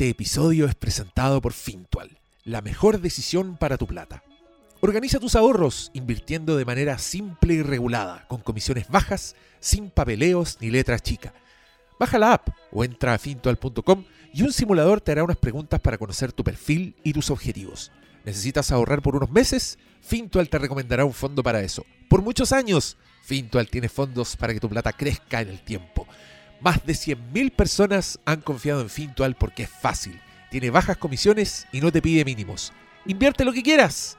Este episodio es presentado por Fintual, la mejor decisión para tu plata. Organiza tus ahorros invirtiendo de manera simple y regulada, con comisiones bajas, sin papeleos ni letras chicas. Baja la app o entra a fintual.com y un simulador te hará unas preguntas para conocer tu perfil y tus objetivos. ¿Necesitas ahorrar por unos meses? Fintual te recomendará un fondo para eso. Por muchos años, Fintual tiene fondos para que tu plata crezca en el tiempo. Más de 100.000 personas han confiado en Fintual porque es fácil, tiene bajas comisiones y no te pide mínimos. Invierte lo que quieras.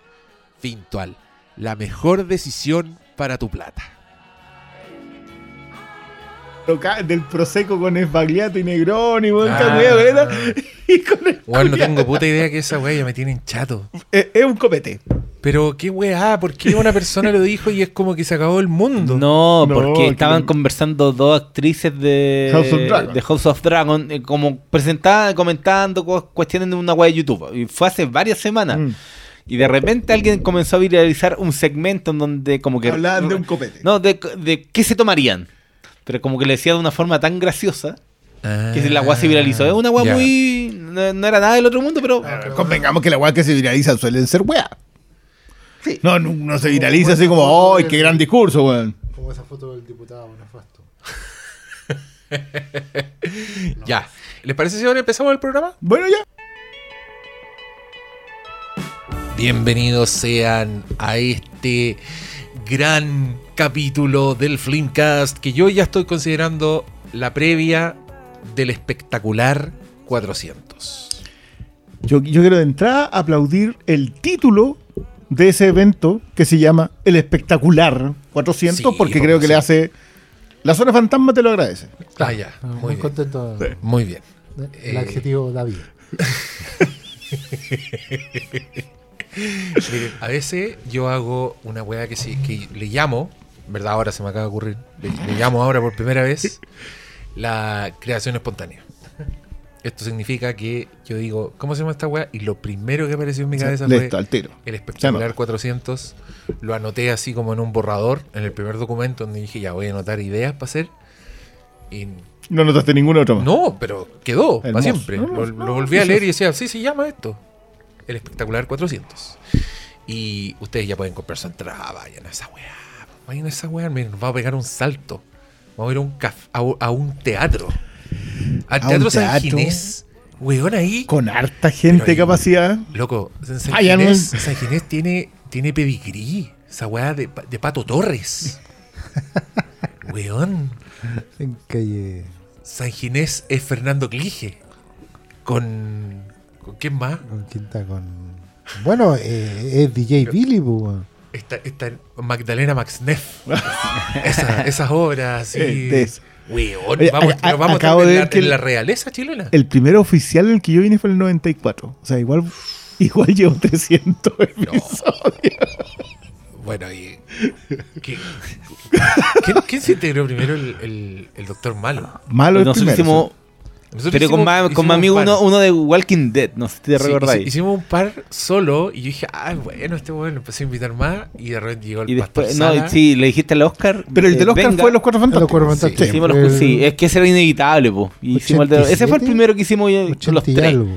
Fintual, la mejor decisión para tu plata. Del Prosecco con Esbagliato y Negroni, weón, Ah. weá. Y con el Bueno, no tengo puta idea que esa wea ya me tienen chato. Es, es un copete. Pero qué weá, ¿por qué una persona lo dijo y es como que se acabó el mundo? No, No, porque que estaban conversando dos actrices de House of Dragon. de House of Dragon, eh, como presentaban, comentando cu- cuestiones de una web de YouTube. Y fue hace varias semanas. Mm. Y de repente alguien comenzó a viralizar un segmento en donde como que... Hablaban de un copete. No, de, de qué se tomarían. Pero como que le decía de una forma tan graciosa que la weá se viralizó. Es una weá Ah, Ya. muy... No, no era nada del otro mundo, pero... Ah, Convengamos que las weas que se viralizan suelen ser weá. No, no, no se viraliza así como, ¡ay, qué gran discurso, weón! Como esa foto del diputado nefasto. Ya. ¿Les parece si ahora empezamos el programa? Bueno, ya. Bienvenidos sean a este gran capítulo del Flimcast que yo ya estoy considerando la previa del espectacular 400. Yo, yo quiero de entrada aplaudir el título de ese evento que se llama El Espectacular 400 Sí, porque porque creo que sí. le hace... La zona fantasma te lo agradece. Ah, ya. Muy, Muy bien. contento. Muy bien. El Eh, adjetivo David. Miren, a veces yo hago una weá que, sí, que le llamo, ¿verdad? Ahora se me acaba de ocurrir. Le, le llamo ahora por primera vez la creación espontánea. Esto significa que yo digo, ¿cómo se llama esta weá? Y lo primero que apareció en mi cabeza fue el espectacular no. 400. Lo anoté así como en un borrador, en el primer documento, donde dije, ya voy a anotar ideas para hacer. Y No notaste ningún otro más. no, pero quedó para siempre. No, Lo, no, lo volví a leer y decía, sí, se llama esto. El espectacular 400. Y ustedes ya pueden comprar su entrada. Vayan a esa weá. Vayan a esa weá. Miren, nos va a pegar un salto. Vamos a ir a un, caf- a, un- a un teatro. Al A teatro un San. Ginés. Weón ahí. Con harta gente ahí- capacidad. Loco, San Ah, no Ginés, San Ginés tiene, tiene pedigrí. Esa weá de, de Pato Torres. Weón. En calle. San Ginés es Fernando Clige. Con. ¿Con quién más? Con quinta con. Bueno, eh, es DJ Billy, pues, weón. Está, está Magdalena Maxneff. Esa- esas obras de eso. Weón, vamos, a- pero a- vamos a acabo de ver la, que en la realeza chilena. El primer oficial en el que yo vine fue en el 94. O sea, igual, igual llevo 300 episodios. Bueno, y. ¿qué- ¿Quién, quién se integró primero? El, el- el doctor Malo. Malo el Nosotros primero. hicimos... Nosotros Pero con, hicimos- con hicimos mi amigo uno, uno de Walking Dead, no sé si te Sí, recordáis. hici- hicimos un par solo y yo dije, ah, bueno, este bueno, empecé a invitar más y de repente llegó el Y pastor después, no, sí, le dijiste al Oscar. Pero el del eh, Oscar venga. fue Los Cuatro En los Fantásticos. Cuervos Sí. Fantásticos. Hicimos los- el sí, es que ese era inevitable, po. Y hicimos el de- ese fue el 87, primero que hicimos yo- los 80 y tres. algo.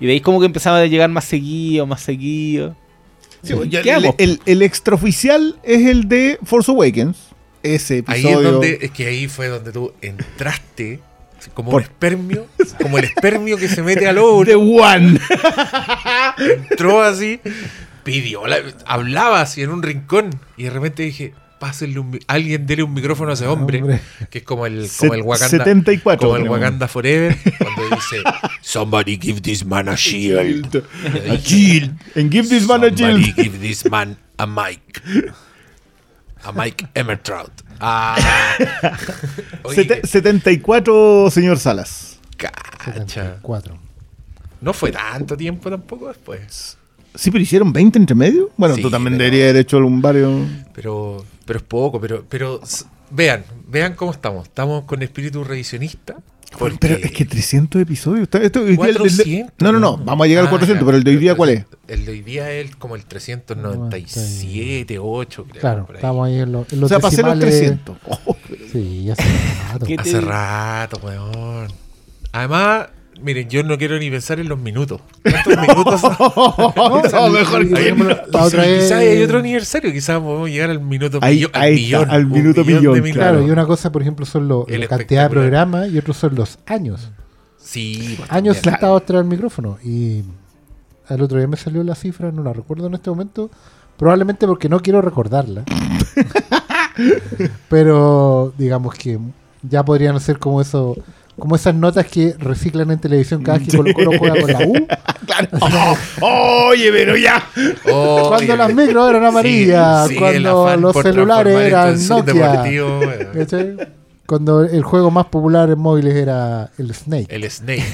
Y de ahí como que empezaba a llegar más seguido, más seguido. Sí, ya el, el- el extraoficial es el de Force Awakens. Ese Ahí episodio. es donde, es que ahí fue donde tú entraste como Por- un espermio, como el espermio que se mete al óvulo. The One. entró así, pidió, la- hablaba así en un rincón y de repente dije, pásenle un, alguien dele un micrófono a ese hombre, Hombre. que es como el, como el Wakanda, 74. como el. Wakanda Forever, cuando dice, somebody give this man a shield. A shield. And give this man a Somebody shield. give this man a mic. A Mike Emmertrout. Ah. Oye, Sete- 74, señor Salas. cacha. 74. No fue tanto tiempo tampoco después. Sí, pero hicieron 20 entre medio. Bueno, Sí, tú también pero- deberías haber hecho un varios. Pero, pero es poco, pero, pero s- vean, vean cómo estamos. Estamos con espíritu revisionista. Porque Pero es que 300 episodios. Está- esto- el- el- 400, no, no, no. ¿no? Vamos a llegar al Ah, 400, ya. pero el de hoy día, ¿cuál es? El de hoy día es como el 397, 8, creo. Claro, por ahí. estamos ahí en, los en O los sea, pasé los decimales. 300. Oh, Sí, ya se rato. Hace rato, weón. Además, Miren, yo no quiero ni pensar en los minutos. ¿Cuántos minutos son? No, mejor Por que- ejemplo, la otra vez. Quizás hay otro aniversario, quizás podemos llegar al minuto Ahí- millón. ahí está, al minuto millón millón, de minutos. Claro, Claro. y una cosa, por ejemplo, son los, la cantidad de programas y otros son los años. Sí, pues, Años sentados tras el micrófono. Y el otro día me salió la cifra, no la recuerdo en este momento. Probablemente porque no quiero recordarla. Pero digamos que ya podrían ser como eso. Como esas notas que reciclan en televisión cada vez que Colo Colo juega con la U. Oye, pero ya. Oh, Cuando oye, las micros eran amarillas, cuando los celulares eran Nokia. Cuando el juego más popular en móviles era el Snake. El Snake.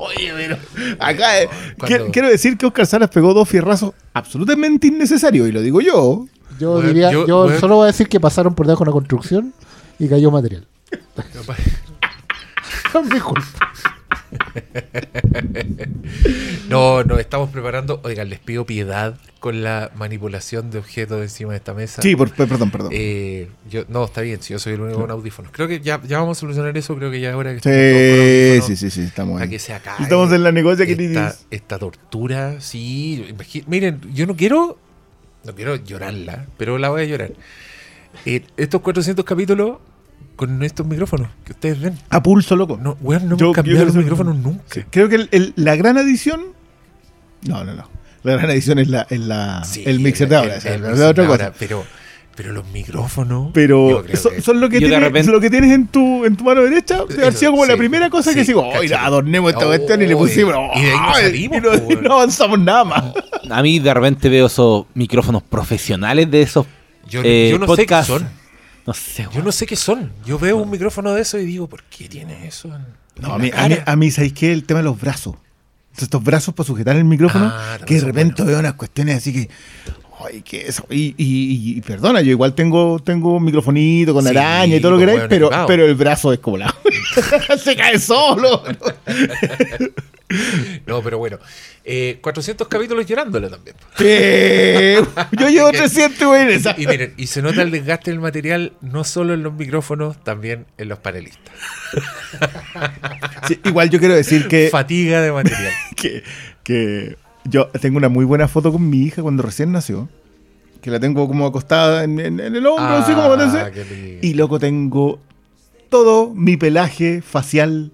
Oye, pero acá eh, Cuando- quiero decir que Oscar Salas pegó dos fierrazos absolutamente innecesarios, y lo digo yo. Yo Bueno, diría, yo- yo, bueno. solo voy a decir que pasaron por debajo de una construcción y cayó material. Mi culpa. No, nos estamos preparando. Oigan, les pido piedad con la manipulación de objetos encima de esta mesa. Sí, por- perdón, perdón. Eh, yo, no, está bien, si yo soy el único con audífonos. Creo que ya, ya vamos a solucionar eso. Creo que ya es hora que Sí, sí, sí, sí, estamos para ahí. que se acabe. Estamos en la negocia esta, esta tortura, sí. Miren, yo no quiero, no quiero llorarla, pero la voy a llorar. Eh, estos 400 capítulos con estos micrófonos que ustedes ven. A pulso, loco. No, weón, no Yo- hemos cambiado los micrófonos nunca. Sí, Creo que el- el- la gran adición. No, no, no. La gran adición es la, es la Sí, el mixer de ahora. otra de cosa. ahora, Pero, pero los micrófonos. Pero son, que- son lo, que tienes, repente- lo que tienes en tu, en tu mano derecha. Eso, sido como la primera cosa que digo, oye, adornemos esta Oh, cuestión y le pusimos. y de ahí salimos, y no, po, y weón. no avanzamos nada más. A mí de repente veo esos micrófonos profesionales de esos yo, eh, yo no sé qué podcasts. son. No sé, Yo no sé qué son. Yo veo un micrófono de eso y digo, ¿por qué tiene eso? en- No, en a mí, a mí, cara? a mí, ¿sabéis qué? El tema de los brazos. Entonces, estos brazos para sujetar el micrófono, Ah, también que de son repente veo unas cuestiones así que. Ay, que eso. Y, y, y perdona, yo igual tengo, tengo un microfonito con Sí, araña y todo lo que queráis, pero, pero el brazo es como la. Se cae solo. No, pero bueno. Eh, 400 capítulos llorándole también. ¿Qué? Yo llevo 300 güey. Y miren, y se nota el desgaste del material no solo en los micrófonos, también en los panelistas. Sí, igual yo quiero decir que, Fatiga de material. que, que yo tengo una muy buena foto con mi hija cuando recién nació. Que la tengo como acostada en, en- en el hombro, así como Ah, parece. Y loco, tengo todo mi pelaje facial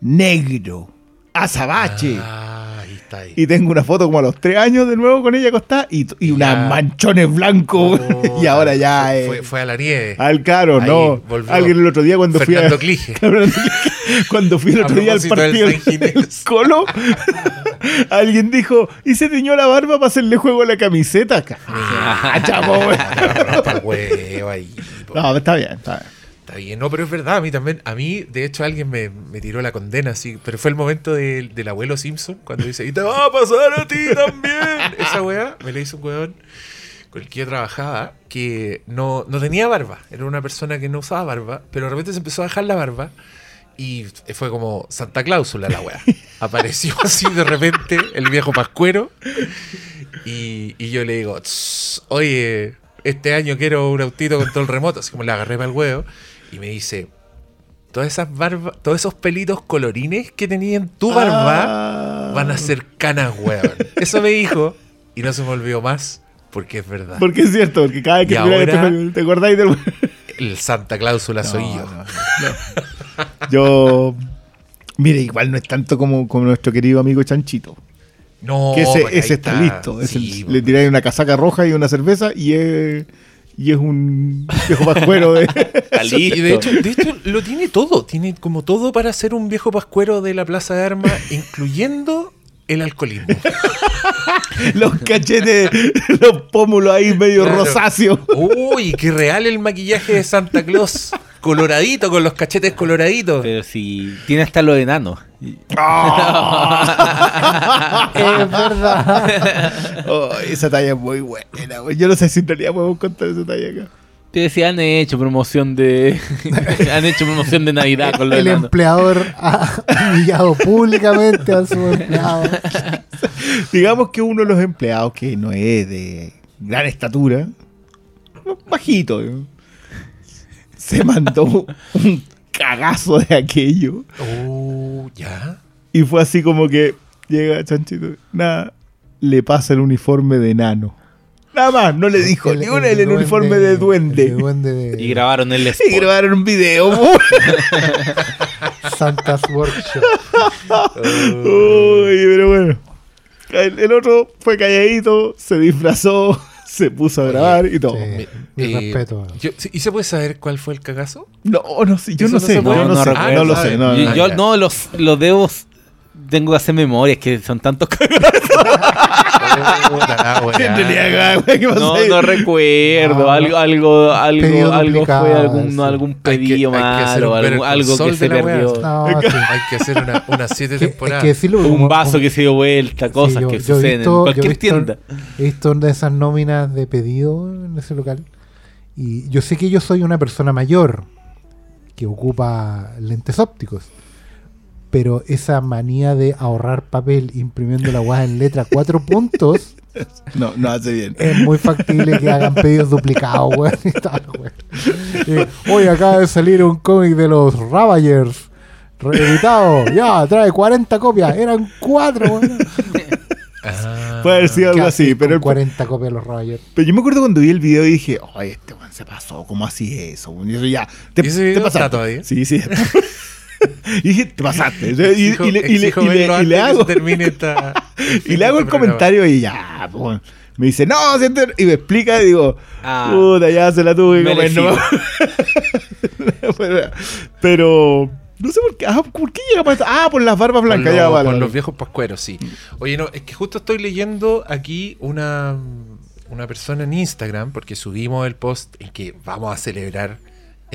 negro, azabache. Ah, ahí está ahí. Y tengo una foto como a los tres años de nuevo con ella acostada y, y Ya. unos manchones blancos. Oh, y ahora ya fue, es. fue, fue a la nieve. Al caro, Ahí no. volvió Alguien el otro día cuando fui a. Fernando Clige. cuando fui el otro día al partido del Colo, alguien dijo, y se tiñó la barba para hacerle juego a la camiseta. Ah, po. No, está bien, está bien. Está bien, no, pero es verdad, a mí también, a mí, de hecho, alguien me, me tiró la condena, así, pero fue el momento del- del abuelo Simpson, cuando dice, y te va a pasar a ti también. Esa weá me la hizo un weón con el que yo trabajaba, que no, no tenía barba, era una persona que no usaba barba, pero de repente se empezó a dejar la barba y fue como Santa Cláusula la weá. Apareció así de repente el viejo pascuero y, y yo le digo, "Tss, oye, este año quiero un autito con todo el remoto, así como le agarré para el huevo y me dice, todas esas barbas, todos esos pelitos colorines que tenía en tu barba Ah. van a ser canas, weón. Eso me dijo y no se me olvidó más porque es verdad. Porque es cierto, porque cada vez que ahora- este- te acordáis del. El Santa Cláusula soy yo. no, no. Yo. Mire, igual no es tanto como, como nuestro querido amigo Chanchito. No, que ese, pues ese está, listo. Sí, el- pues. le tiráis una casaca roja y una cerveza y es, y es un viejo pascuero de. Está listo. Y de hecho, de hecho, lo tiene todo. Tiene como todo para ser un viejo pascuero de la Plaza de Armas, incluyendo el alcoholismo. los cachetes, los pómulos ahí medio Claro. rosáceos. Uy, qué real el maquillaje de Santa Claus. Coloradito, con los cachetes coloraditos. Pero si tiene hasta los enanos. Es verdad. Oh, esa talla es muy buena, güey. Yo no sé si en realidad podemos contar esa talla acá. Pero si han hecho promoción de. han hecho promoción de Navidad con los El empleador ha humillado públicamente a su empleado. Digamos que uno de los empleados que no es de gran estatura, bajito. Se mandó un cagazo de aquello. Oh, ya. Y fue así como que llega Chanchito, nada, le pasa el uniforme de nano. Nada más, no le dijo ni una el, duende- uniforme de duende. el duende de Y grabaron el Y spot. grabaron un video. Santa's Workshop. Uy, pero bueno. El, el otro fue calladito, se disfrazó, se puso a grabar y todo. Sí. Mi Eh, respeto. yo- ¿Y se puede saber cuál fue el cagazo? No, no sé, yo no no sé, no, no sé, recuerdo. no lo sé. No, Yo, no, yo ya. no, los, los debo. Tengo que hacer memoria, es que son tantos cagados. Puta la weá. En realidad, güey, ¿qué pasó No, no recuerdo. No, algo, algo, algo, Pedido algo fue algún, sí. algún Hay que- pedido hay que hacer malo, un Better algo, que se perdió. No, sí. Hay que hacer una, unas siete Que- es temporadas. que Un vaso como- que se dio vuelta, cosas Sí, yo- que yo suceden visto- en yo he cualquier visto- tienda. He visto una de esas nóminas de pedido en ese local. Y yo sé que yo soy una persona mayor que ocupa lentes ópticos. Pero esa manía de ahorrar papel imprimiendo la guada en letra cuatro puntos No, no hace bien. es muy factible que hagan pedidos duplicados, weón. y tal, weón. Hoy acaba de salir un cómic de los Ravagers. Reeditado, ya, trae 40 copias, eran 4, weón. Ah. Puede haber sido ¿Qué algo así, pero, con el- 40 copias de los Ravagers. pero yo me acuerdo cuando vi el video y dije, ay, este weón se pasó, ¿cómo así eso? weón? Y eso ya, te, ¿Y ese te video pasaste. está todavía? Sí, sí. y dije, te pasaste. Y, y- Exijo- y le, y y hago, esta- y le hago el este programa. comentario y ya, pues, me dice, no, este-". y me explica y digo, Ah. puta, ya se la tuve que comer. ¿no? pero, no sé por qué, ah, ¿por qué llegamos a esto? Ah, por las barbas blancas, ya, vale. por vale. los viejos pascueros, sí. Oye, no, es que justo estoy leyendo aquí una, una persona en Instagram, porque subimos el post en que vamos a celebrar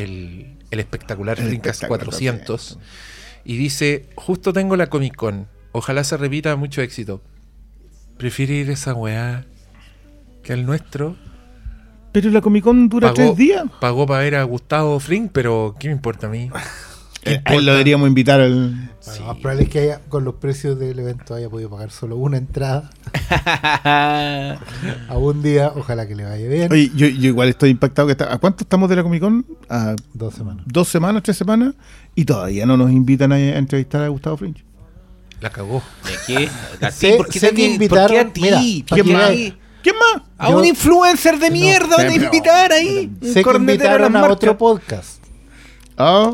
el, el espectacular El espectacular 400. Y dice, justo tengo la Comic Con. Ojalá se repita mucho éxito. Prefiere ir a esa weá que al nuestro. Pero la Comic Con dura Pagó- tres días. Pagó para ver a Gustavo Fring, pero ¿qué me importa a mí? ¿Qué Eh, a él lo deberíamos invitar al. Bueno, lo más probable es que haya, con los precios del evento haya podido pagar solo una entrada a un día. Ojalá que le vaya bien. Oye, yo, yo igual estoy impactado. que está, ¿A cuánto estamos de la Comic Con? A Dos semanas. dos semanas, tres semanas. Y todavía no nos invitan a, a entrevistar a Gustavo Fringe. La cagó. ¿De qué? ¿A ti? Sé- ¿Por qué sé te- que por qué invitaron- a ti? mira, ¿Por ¿quién qué a más? ¿Quién más? A Yo- un influencer de No, mierda van a invitar ahí. Un Sé que invitaron las a otro podcast, Ah,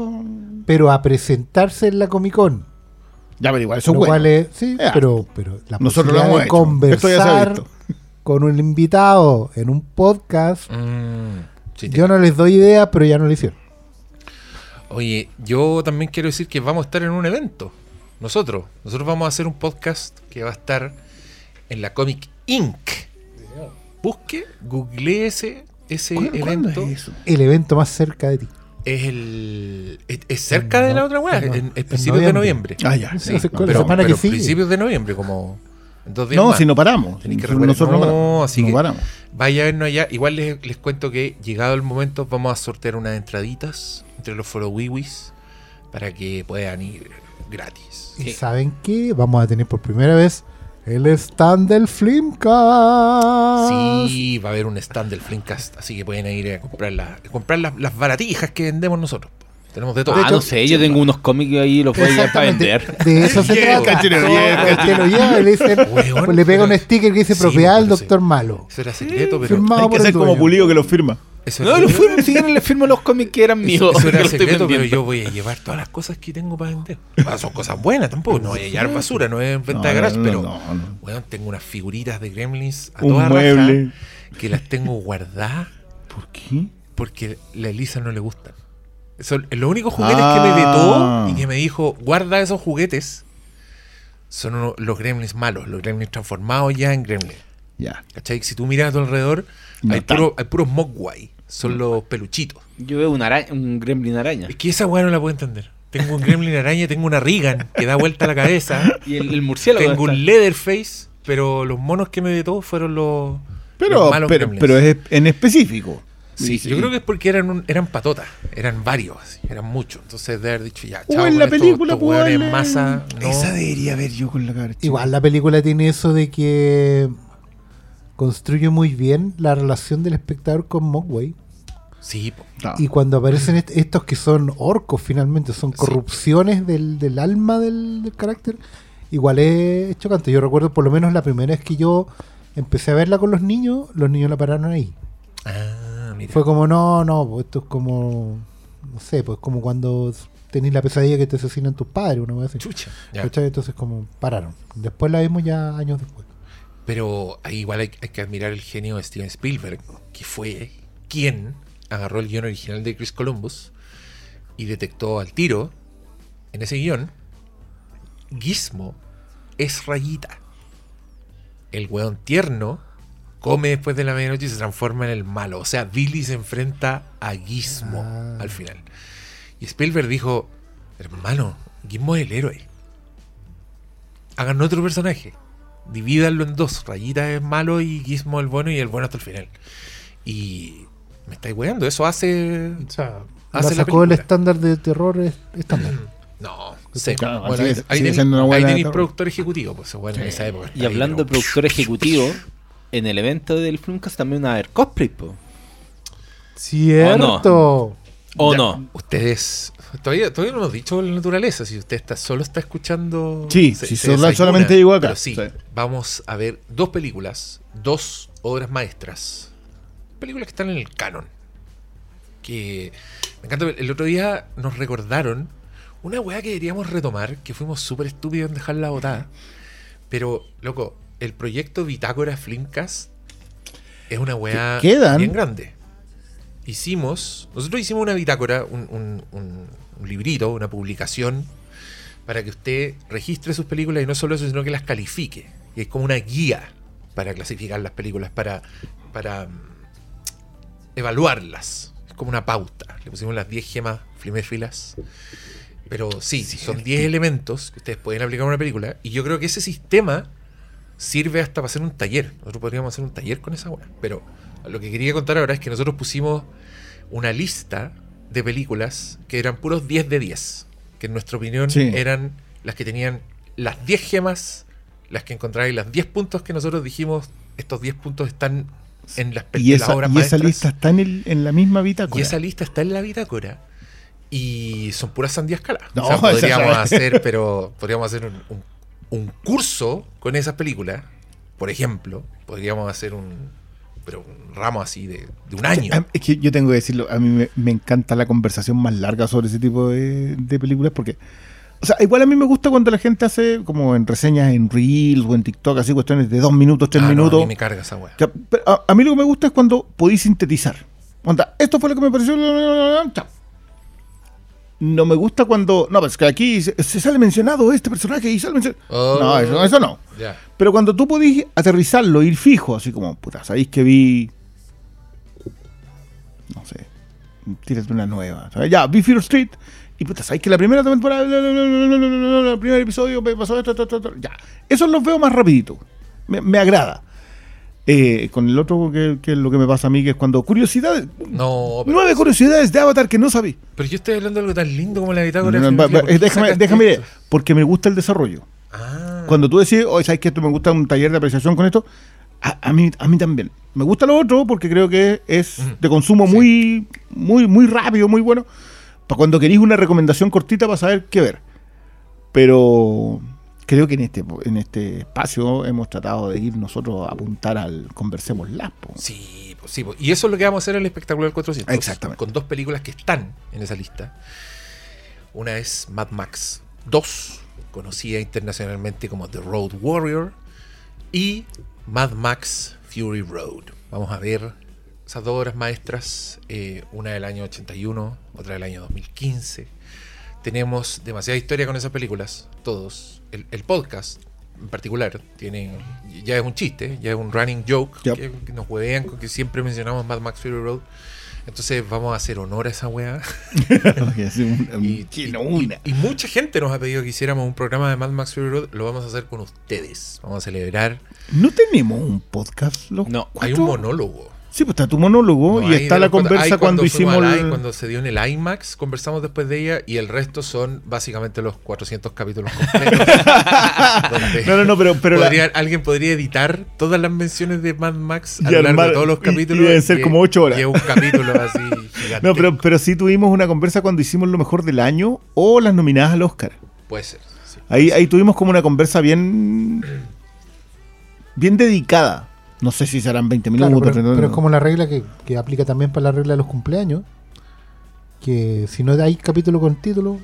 pero a presentarse en la Comic Con. ya, pero igual, eso lo bueno. cual es, sí, Ya. pero, pero la Nosotros lo posibilidad hemos de hecho. Esto ya se ha conversar visto. con un invitado en un podcast, Mm, sí, yo no les doy idea, pero ya no lo hicieron. Oye, yo también quiero decir que vamos a estar en un evento. Nosotros. Nosotros vamos a hacer un podcast que va a estar en la Comic Inc. Busque, googlee ese, ese ¿Cuándo- cuándo evento. es eso? El evento más cerca de ti. Es el. Es, es cerca de la otra weá. en no- En, en en principios de noviembre. Ah, ya. Sí, sí. No, la pero, semana que pero sigue. principios de noviembre, como en dos días No, más. si no paramos. Que Nosotros no no, paramos. así no que- paramos. Vaya a vernos allá. Igual les, les cuento que llegado el momento vamos a sortear unas entraditas entre los foro wiwis para que puedan ir gratis. Y saben que vamos a tener por primera vez el stand del Flimcast. Sí, va a haber un stand del Flimcast, así que pueden ir a comprar, la- a comprar las, las baratijas que vendemos nosotros. Tenemos de todo. Ah, hecho, no sé, yo tengo unos cómics ahí los voy a llevar para vender. De eso se trata. cachero, cachero. lo lleva y le, dicen, pues le pega pero- un sticker que dice Sí, propiedad del sí. doctor malo. Eso era secreto, pero. firmado. Hay que ser como pulido que lo firma. Eso, No, lo firmo, si quieren les firmo los cómics que eran míos. eso era lo estoy secreto, pero yo voy a llevar todas las cosas que tengo para vender. Ah, son cosas buenas tampoco. No voy a llevar basura, no es venta No, de garage, no, pero. no, no. Weón, tengo unas figuritas de gremlins a Un toda mueble. raja que las tengo guardadas ¿Por qué? porque a Elisa no le gustan. Son los únicos juguetes que me Ah. vetó y que me dijo, guarda esos juguetes, son los gremlins malos, los gremlins transformados ya en gremlins. Ya. ¿Cachai? Si tú miras a tu alrededor, No hay, puro, hay puros mogwai, son los peluchitos. Yo veo una araña, un gremlin araña. Es que esa weá no la puedo entender. Tengo un gremlin araña, tengo una Regan que da vuelta a la cabeza, Y el, el murciélago. tengo un Leatherface, pero los monos que me vetó fueron los, Pero, los malos pero, gremlins. pero es en específico. Sí, yo creo que es porque eran, un- eran patotas, eran varios, así, eran muchos. Entonces de haber dicho ya, O chao, en la estos- película, estos pues, hueones la- en masa. no. Esa debería ver yo con la cara. Igual la película tiene eso de que construye muy bien la relación del espectador con Mogwai. Sí. No. Y cuando aparecen est- estos que son orcos finalmente, son Sí. corrupciones del, del alma del, del carácter, igual es chocante. Yo recuerdo por lo menos la primera vez que yo empecé a verla con los niños, los niños la pararon ahí. Ah, mira. Fue como, no, no, pues esto es como, no sé, pues como cuando tenés la pesadilla que te asesinan tus padres, una vez así. Chucha. Entonces como pararon. Después la vimos ya años después. Pero ahí igual hay, hay que admirar el genio de Steven Spielberg, que fue quien agarró el guion original de Chris Columbus y detectó al tiro en ese guion Gizmo es rayita. El weón tierno come después de la medianoche y se transforma en el malo. O sea, Billy se enfrenta a Gizmo Ah. al final. Y Spielberg dijo, hermano, Gizmo es el héroe. Hagan otro personaje. Divídanlo en dos. Rayita es malo y Gizmo el bueno y el bueno hasta el final. Y me estáis weando. Eso hace... O sea, Hace la la sacó el estándar de terror es- estándar. No, sé. Claro, bueno, sigue- ahí, ahí tenéis- productor ejecutivo, pues bueno, en Sí. esa época. Y ahí, hablando de productor ejecutivo, en el evento del Filmcast también va a haber cosplay, po. Cierto. ¿O Ya, no? Ustedes. Todavía, todavía no hemos dicho la naturaleza. Si usted está, solo está escuchando. Sí, sí, sola- solamente llegó acá. Pero sí, Sí. vamos a ver dos películas, dos obras maestras. Películas que están en el canon. Que me encanta. El otro día nos recordaron una weá que deberíamos retomar, que fuimos súper estúpidos en dejarla botada. Pero, loco, el proyecto Bitácora Flimcast es una weá quedan. bien grande. Hicimos, nosotros hicimos una bitácora, un, un- un- un librito, una publicación, para que usted registre sus películas y no solo eso, sino que las califique. Y es como una guía para clasificar las películas, para, para evaluarlas. Es como una pauta. Le pusimos las 10 gemas fliméfilas. Pero sí, son 10 elementos que ustedes pueden aplicar a una película. Y yo creo que ese sistema sirve hasta para hacer un taller. Nosotros podríamos hacer un taller con esa weá. Pero lo que quería contar ahora es que nosotros pusimos una lista de películas que eran puros 10 de 10. Que en nuestra opinión Sí. eran las que tenían las 10 gemas, las que encontráis, las 10 puntos que nosotros dijimos, estos 10 puntos están en las, pe- Y las esa, obras y esa maestras. lista está en, el- en la misma bitácora. Y esa lista está en la bitácora. Y son puras sandías caladas. No, o sea, podríamos hacer, pero podríamos hacer un, un- un curso con esas películas. Por ejemplo, podríamos hacer un, pero un ramo así de, de un año. Es que yo tengo que decirlo, a mí me, me encanta la conversación más larga sobre ese tipo de, de películas porque, o sea, igual a mí me gusta cuando la gente hace como en reseñas en Reels o en TikTok, así cuestiones de dos minutos, tres Ah, no, minutos. a mí me carga esa a, a mí lo que me gusta es cuando podéis sintetizar. Onda, esto fue lo que me pareció. chao. No me gusta cuando. No, pues que aquí se, se sale mencionado este personaje y sale mencionado. Oh. No, eso, eso no. Ya. Pero cuando tú podís aterrizarlo, ir fijo, así como, puta, sabéis que vi. No sé. Tírate una nueva. ¿sabes? Ya, vi Fear Street. Y puta, sabéis que la primera temporada. El primer episodio pasó esto, esto, esto, esto. Ya. Eso los veo más rapidito. Me, me agrada. Eh, con el otro, que, que es lo que me pasa a mí, que es cuando. Curiosidades. No, Nueve curiosidades de Avatar que no sabí. pero yo estoy hablando de algo tan lindo como la bitácora. No, no, Fliméfila, va- ¿por qué déjame, déjame, esto? porque me gusta el desarrollo. Ah, Cuando tú decís, oye, ¿sabes que esto me gusta un taller de apreciación con esto? A, a mí, a mí también. Me gusta lo otro porque creo que es de consumo Sí. muy, muy, muy rápido, muy bueno. Para cuando queréis una recomendación cortita para saber qué ver. Pero creo que en este, en este espacio hemos tratado de ir nosotros a apuntar al Conversemos Lapo. Sí, pues sí, pues. y eso es lo que vamos a hacer en el espectacular 400. Exactamente. Con dos películas que están en esa lista. Una es Mad Max 2, conocida internacionalmente como The Road Warrior, y Mad Max Fury Road. Vamos a ver esas dos obras maestras, eh, una del año 81, otra del año 2015. Tenemos demasiada historia con esas películas, todos. El, el podcast en particular tiene ya es un chiste, ya es un running joke Yep. que, que nos huevean con que siempre mencionamos Mad Max Fury Road. Entonces vamos a hacer honor a esa weá. Y, y- no, y- y mucha gente nos ha pedido que hiciéramos un programa de Mad Max Fury Road. Lo vamos a hacer con ustedes. Vamos a celebrar. ¿No tenemos un podcast? Los No, Hay cuatro? un monólogo. Sí, pues está tu monólogo No, y está la conversa cuando, hicimos el... I- cuando se dio en el IMAX, conversamos después de ella y el resto son básicamente los 400 capítulos completos. No, no, no, pero, la- alguien podría editar todas las menciones de Mad Max a lo largo de todos los capítulos. y ser como ocho horas. Y es un capítulo así gigante. No, pero, pero sí tuvimos una conversa cuando hicimos lo mejor del año o las nominadas al Oscar. Puede ser. sí. Ahí, ahí tuvimos como una conversa bien bien dedicada. No sé si serán 20 Claro, minutos. pero, 30 pero es como la regla que, que aplica también para la regla de los cumpleaños. Que si no hay capítulo con título,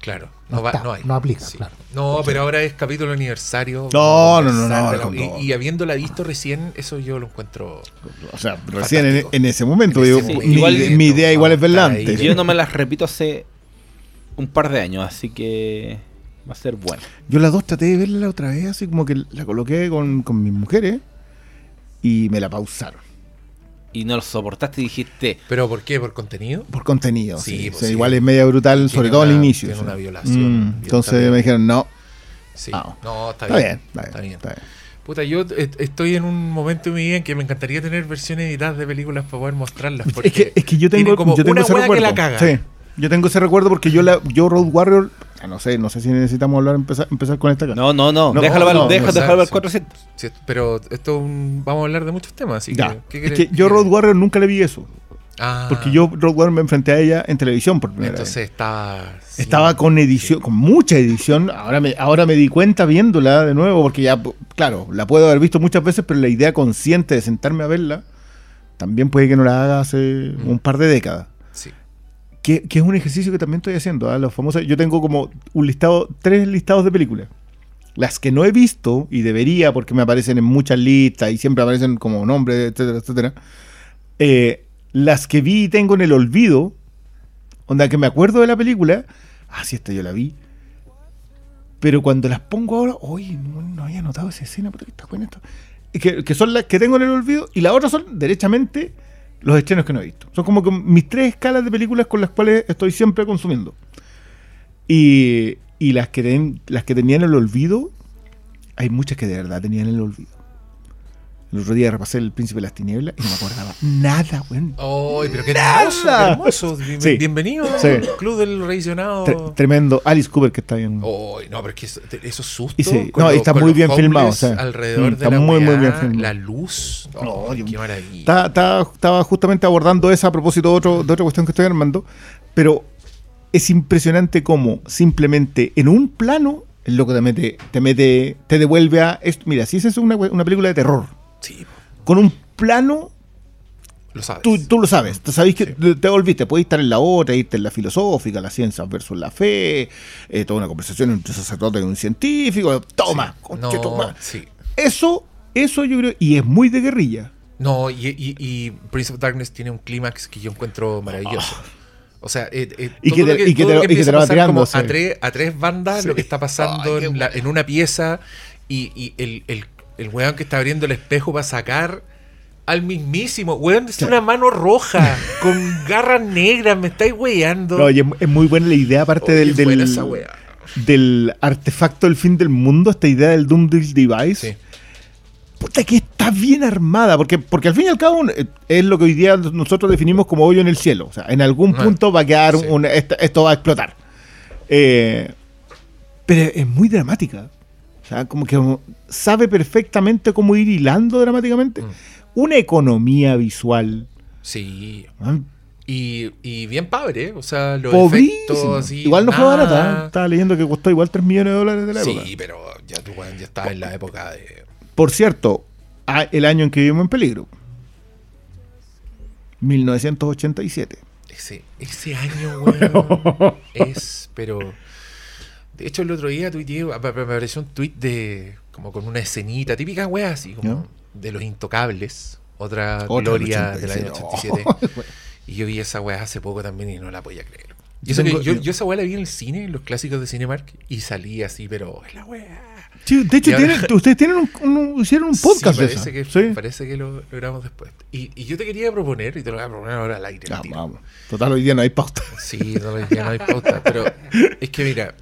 Claro, No no, va- está, no hay. no aplica, claro. No, pero ahora es capítulo aniversario. No, no, no, no, la- todo. y, y habiéndola visto recién, eso yo lo encuentro. O sea, recién en, ese momento. En digo, ese mi, momento. Igual- mi idea igual es verla Ahí. antes. Yo no me las repito hace un par de años, así que va a ser bueno. Yo las dos traté de verla la otra vez, así como que la coloqué con, con mis mujeres y me la pausaron. Y no lo soportaste y dijiste, ¿Pero por qué? ¿Por contenido? Por contenido. Sí, sí. pues O sea, sí. Igual es media brutal, sobre todo al inicio. tiene una violación Mm, entonces me dijeron, no, Sí. Ah, No, está, está bien. bien, está bien. Está bien. está bien. Puta, yo eh, estoy en un momento de mi vida en que me encantaría tener versiones editadas de películas para poder mostrarlas. Porque Es que, es que yo tiene tengo, como yo tengo una ese wea que recuerdo. la caga. Sí, yo tengo ese recuerdo porque yo, la, yo Road Warrior, ah, no sé, no sé si necesitamos hablar, empezar, empezar con esta no, no, no, No, déjalo ver, no, deja, no, déjalo ver sí. 400. Sí, pero esto es un- vamos a hablar de muchos temas, así Ya, que ¿qué es que yo? Road Warrior nunca le vi eso. Ah, Porque yo Road Warrior me enfrenté a ella en televisión por primera entonces vez. estaba sí. Estaba con edición, con mucha edición. Ahora me, ahora me di cuenta viéndola de nuevo, porque ya, claro, la puedo haber visto muchas veces, pero la idea consciente de sentarme a verla, también puede que no la haga hace Mm. un par de décadas. Que, es un ejercicio que también estoy haciendo. ¿ah? Los famosos, yo tengo como un listado, tres listados de películas. Las que no he visto, y debería, porque me aparecen en muchas listas y siempre aparecen como nombres, etcétera, etcétera. Eh, las que vi y tengo en el olvido, onda que me acuerdo de la película, ah, esta yo la vi. Pero cuando las pongo ahora, oye, no, no había notado esa escena, que está buena esto. Que, que son las que tengo en el olvido, y las otras son derechamente los estrenos que no he visto. Son como que mis tres escalas de películas con las cuales estoy siempre consumiendo. Y, y las, que ten- las que tenían el olvido, hay muchas que de verdad tenían el olvido. El otro día repasé El Príncipe de las Tinieblas y no me acordaba nada, weón. Ay, pero qué Nada. hermoso, qué hermoso. Bien- Sí. Bienvenido Sí. al Club del Revisionado. Tre- tremendo. Alice Cooper que está bien. Ay, no, pero es que eso- esos sustos. Y sí, no, está muy bien filmado, o sea, alrededor mm, de está la muy, muy bien filmado. La luz. Ay, yo- qué maravilla. Está- está- estaba justamente abordando esa a propósito de, otro, de otra cuestión que estoy armando, pero es impresionante cómo simplemente en un plano es lo que te mete, te mete, te devuelve a esto. Mira, si esa es una, una película de terror, Sí, con un plano, lo sabes. tú, tú lo sabes, tú sabes que Sí. te, te volviste, puedes estar en la otra, irte en la filosófica, la ciencia versus la fe, eh, toda una conversación entre un sacerdote y un científico, toma, Sí. conche No, sí. Eso, eso yo creo, y es muy de guerrilla. No, y, y, y Prince of Darkness tiene un clímax que yo encuentro maravilloso. O sea, eh, eh, Ah. Y que lo te- y que todo te lo lo- y que empieza te lo a va tirando, sí. a, tres, a tres bandas Sí. lo que está pasando Ay, en, la- bueno. en una pieza y, y el, el, el weón que está abriendo el espejo para sacar al mismísimo. Weón, es una mano roja con garras negras, me estáis weyando. No, y es, es muy buena la idea, aparte del, esa artefacto del fin del mundo, esta idea del Doom Deal Device. Sí. Puta que está bien armada, porque, porque al fin y al cabo eh, es lo que hoy día nosotros definimos como hoyo en el cielo. O sea, en algún Ah, punto va a quedar sí. un, esto, esto va a explotar. Eh, pero es muy dramática. O sea, como que sabe perfectamente cómo ir hilando dramáticamente. Mm. Una economía visual. Sí. ¿ah? Y, y bien padre, ¿eh? o sea, los Pobrísimo. efectos así. igual no fue nada. barata. ¿eh? Estaba leyendo que costó igual 3 millones de dólares de la época. Sí, pero ya tú, ya estás en la época de. Por cierto, el año en que vivimos en peligro. 1987. Ese, ese año, weón, es, pero... De hecho, el otro día tuiteé, me apareció un tweet de... Como con una escenita típica, weá, así como... De los intocables. Otra, Otra gloria del año 87. 87. y yo vi esa weá hace poco también y no la podía creer. Yo que tengo- yo, yo esa weá la vi en el cine, en los clásicos de Cinemark, y salí así, pero es la weá. Sí, de hecho, Y ahora- tienen- ustedes tienen un, un- hicieron un podcast sí, parece que, Sí. parece que lo logramos después. Y, y yo te quería proponer, y te lo voy a proponer ahora al aire. vamos. Total, hoy día no hay pauta. Sí, no, hoy día no hay pauta, pero es que mira,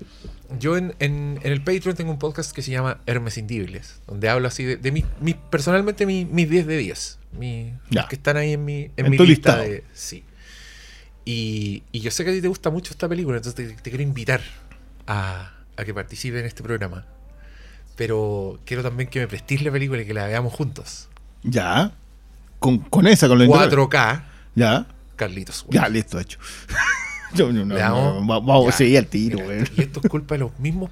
yo en, en- en el Patreon tengo un podcast que se llama Hermes Indibles, donde hablo así de, de mi, mi- personalmente mi- mis 10 de 10. Mi, Ya. los que están ahí en mi, en En mi tu lista de. Sí. Y, y yo sé que a ti te gusta mucho esta película, entonces te, te quiero invitar a, a que participes en este programa. Pero quiero también que me prestes la película y que la veamos juntos. Ya. Con, con esa, con la 4K, Ya. Carlitos. Ya, listo, hecho. Yo, no, no, no, va- vamos a Ya. seguir al tiro, Mira, güey. Y esto es culpa de los mismos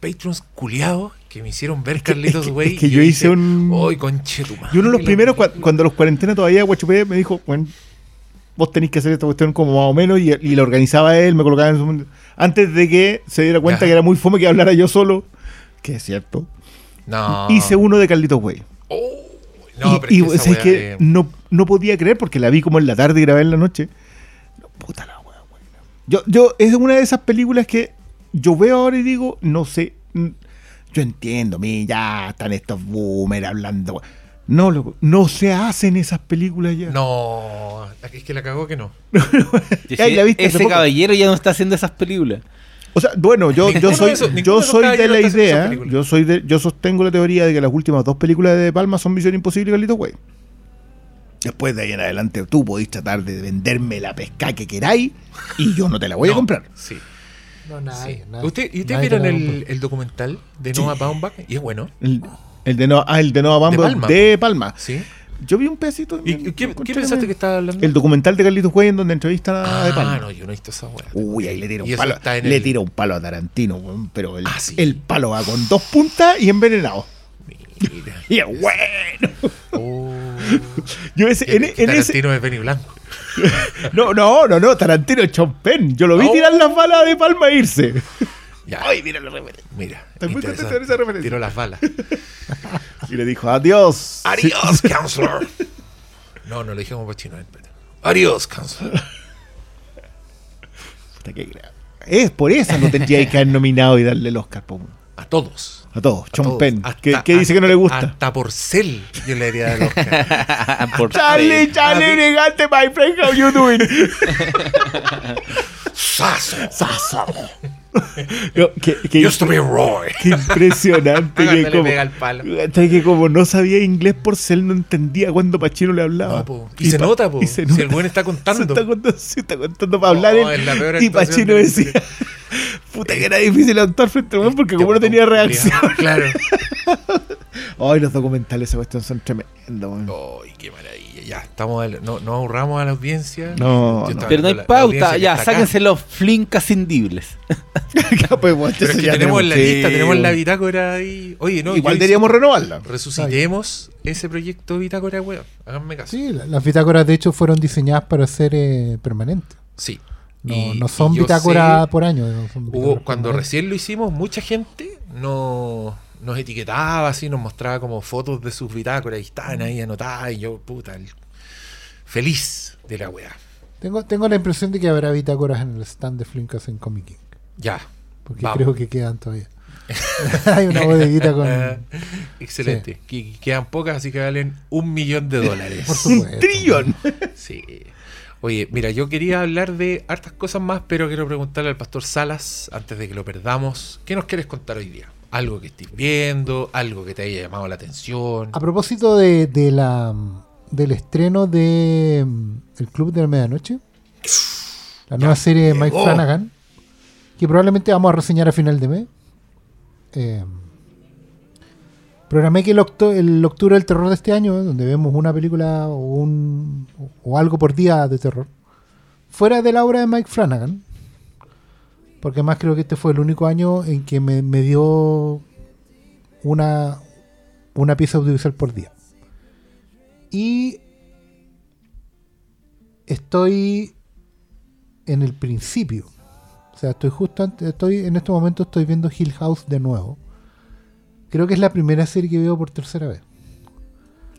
patrons culiados que me hicieron ver Carlitos, es que- güey. es que yo hice un- ¡Ay, conche tu madre! Y uno de los primeros, cua- cuando los cuarentena todavía, Guachupé me dijo, bueno, vos tenéis que hacer esta cuestión como más o menos, y, y la organizaba él, me colocaba en su... Antes de que se diera cuenta Ya. que era muy fome que hablara yo solo, que es cierto, No. hice uno de Carlitos Güey. Oh, no, y pero y es que no, no podía creer porque la vi como en la tarde y grabé en la noche. Puta la. Yo, yo, es una de esas películas que yo veo ahora y digo, no sé, yo entiendo, mi, ya están estos boomers hablando. No, loco, no se hacen esas películas ya. No, es que la cagó que no. Ay, la viste ese caballero ya no está haciendo esas películas. O sea, bueno, yo, yo soy, esos- yo soy de la idea, yo soy de, yo sostengo la teoría de que las últimas dos películas de De Palma son Misión Imposible y Carlitos Güey. Después de ahí en adelante tú podéis tratar de venderme la pesca que queráis y yo no te la voy a comprar. Sí. No, sí. nadie. nadie. ¿Usted, ¿Y ustedes vieron el, el documental de Noah Baumbach? Y es bueno. El, el de no, ah, el de Noah Baumbach Palma. de Palma. ¿Sí? Yo vi un pedacito. ¿Y me- qué, pensaste que estaba hablando? El documental de Carlitos Güey en donde entrevistan a De ah, Palma. no, yo no he visto esa weá. Uy, ahí le tira un palo. Le el- tira un palo a Tarantino, pero el, Ah, sí. el palo va con dos puntas y envenenado. Mira. Y es bueno. Oh. Yo ese, en, en ese, Tarantino es Benny Blanco. No, no, no, no, Tarantino es Chompen. Yo lo vi Oh. tirar las balas de palma e irse. Ya. Ay, mira la referencia. Mira. Te fuiste a interesante. hacer esa referencia. Tiró las balas. Y le dijo, adiós. Adiós, counselor. No, no le dije como cochino. eh, Adiós, counselor. Puta, qué gra- Es por eso no tendría que haber nominado y darle el Oscar po, A todos. A todos. A Chompen. todos. ¿Qué, Hasta- qué dice que no le gusta? Hasta por cel yo le haría el Oscar. Por Charlie. Charlie, sí. elegante, my friend, how you doing? Sasso. Sasso. Yo, qué- Used to be Roy. qué impresionante. Que como, pega el palo. hasta que como no sabía inglés por ser, no entendía cuando Pachino le hablaba. No. Y, se nota, po. y se Si el buen está Se contando. está contando, se está contando para hablar No, él. y Pachino decía, puta que era difícil actuar frente a él porque como no tenía reacción. Claro. Ay, los documentales esa cuestión son tremendos. Ay, qué maravilla. Ya, estamos al- no, no ahorramos a la audiencia. No, Pero no hay la- pauta, ya, acá. sáquense los flincas indibles. Pues, bueno, Pero es que tenemos la sí, lista, tenemos la bitácora ahí. Oye, no. Igual deberíamos renovarla. Resucitemos ese proyecto bitácora, weón. Háganme caso. Sí, la- las bitácoras de hecho fueron diseñadas para ser eh, permanentes. Sí. No, Y- no son bitácoras por año. no son Hubo, cuando recién lo hicimos, mucha gente no, nos etiquetaba así, nos mostraba como fotos de sus bitácoras y estaban ahí anotadas y yo, puta, el- feliz de la weá. Tengo, tengo la impresión de que habrá bitácoras en el stand de Flinkas en Comic King. Ya. Porque Vamos. creo que quedan todavía. Hay una bodeguita con. Excelente. Que- quedan pocas, así que valen un millón de dólares. Por supuesto. Un trillón. Sí. Oye, mira, yo quería hablar de hartas cosas más, pero quiero preguntarle al pastor Salas, antes de que lo perdamos, ¿qué nos quieres contar hoy día? Algo que estés viendo, algo que te haya llamado la atención. A propósito de, de la del estreno de mm, El Club de la Medianoche, la nueva serie de Mike llegó. Flanagan, que probablemente vamos a reseñar a final de mes. Eh, programé que el, octo- el octubre del terror de este año, eh, donde vemos una película o, un, o algo por día de terror, fuera de la obra de Mike Flanagan, porque más creo que este fue el único año en que me, me dio una, una pieza audiovisual por día. Y estoy en el principio. O sea, estoy justo antes, estoy en este momento estoy viendo Hill House de nuevo. Creo que es la primera serie que veo por tercera vez.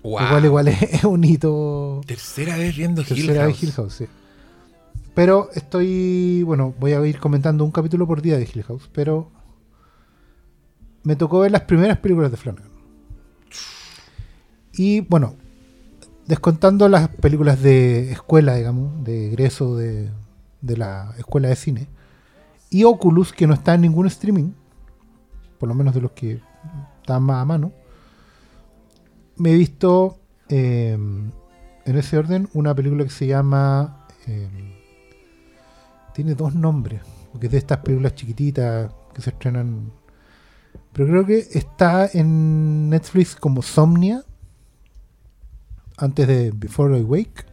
Wow. Igual igual es, es un hito. Tercera vez viendo Hill Tercera vez House. Hill House, sí. Pero estoy, bueno, voy a ir comentando un capítulo por día de Hill House, pero me tocó ver las primeras películas de Flanagan. Y bueno, descontando las películas de escuela, digamos, de egreso de, de la escuela de cine, y Oculus, que no está en ningún streaming, por lo menos de los que están más a mano, me he visto eh, en ese orden una película que se llama... eh, tiene dos nombres, porque es de estas películas chiquititas que se estrenan. Pero creo que está en Netflix como Somnia, antes de Before I Wake.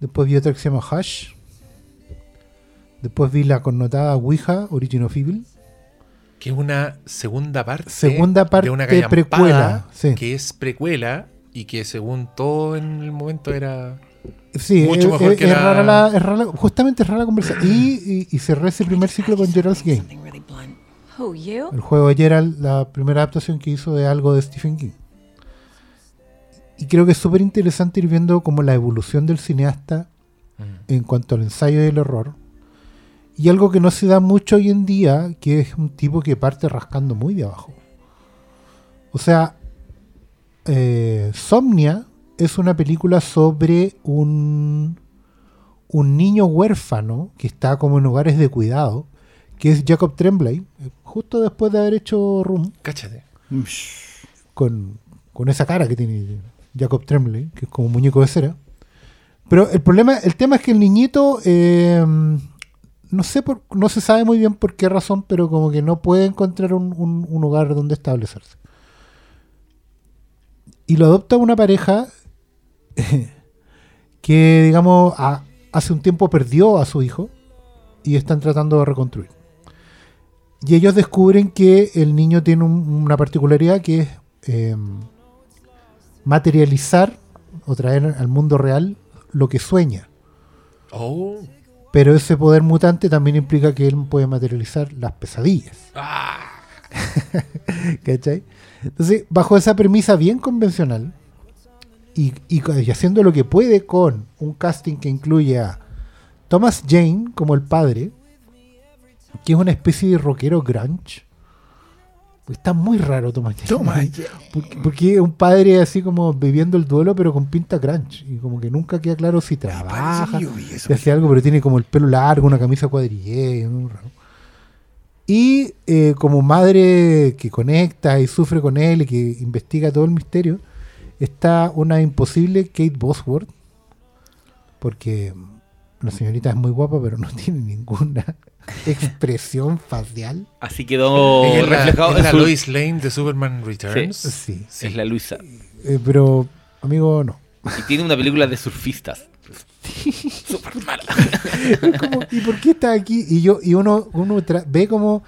Después vi otra que se llama Hush. Después vi la connotada Ouija, Origin of Evil. Que es una segunda parte. Segunda parte de una precuela, sí. Que es precuela y que según todo en el momento era. Sí, Mucho es, mejor es- que es la- rara la- es rara- justamente es rara la conversación. Y, y, y cerré ese primer ciclo con Gerald's Game. El juego de Gerald, la primera adaptación que hizo de algo de Stephen King. Y creo que es súper interesante ir viendo como la evolución del cineasta en cuanto al ensayo y el error. Y algo que no se da mucho hoy en día, que es un tipo que parte rascando muy de abajo. O sea, eh, Somnia es una película sobre un, un niño huérfano que está como en hogares de cuidado, que es Jacob Tremblay, justo después de haber hecho Room, Cáchate. con, con esa cara que tiene Jacob Tremblay, que es como un muñeco de cera. Pero el problema, el tema es que el niñito, eh, no sé, por, no se sabe muy bien por qué razón, pero como que no puede encontrar un, un- un hogar donde establecerse. Y lo adopta una pareja que, digamos, a- hace un tiempo perdió a su hijo y están tratando de reconstruir. Y ellos descubren que el niño tiene un- una particularidad que es eh, materializar o traer al mundo real lo que sueña. Oh. Pero ese poder mutante también implica que él puede materializar las pesadillas. ¿Cachai? Entonces, bajo esa premisa bien convencional y, y haciendo lo que puede con un casting que incluye a Thomas Jane como el padre, que es una especie de rockero grunge. Está muy raro Thomas Jane. Thomas Porque, porque un padre así como viviendo el duelo, pero con pinta grunge. Y como que nunca queda claro si trabaja, si hace algo, pero tiene como el pelo largo, una camisa cuadrillé, muy raro. Y eh, como madre que conecta y sufre con él y que investiga todo el misterio, está una imposible Kate Bosworth, porque la señorita es muy guapa, pero no tiene ninguna expresión facial. Así quedó es la, reflejado es en la su- Lois Lane de Superman Returns. Sí, Es la Luisa. Eh, pero amigo, no. Y tiene una película de surfistas. Súper mala. Es como, ¿y por qué está aquí? Y yo y uno, uno tra- ve como...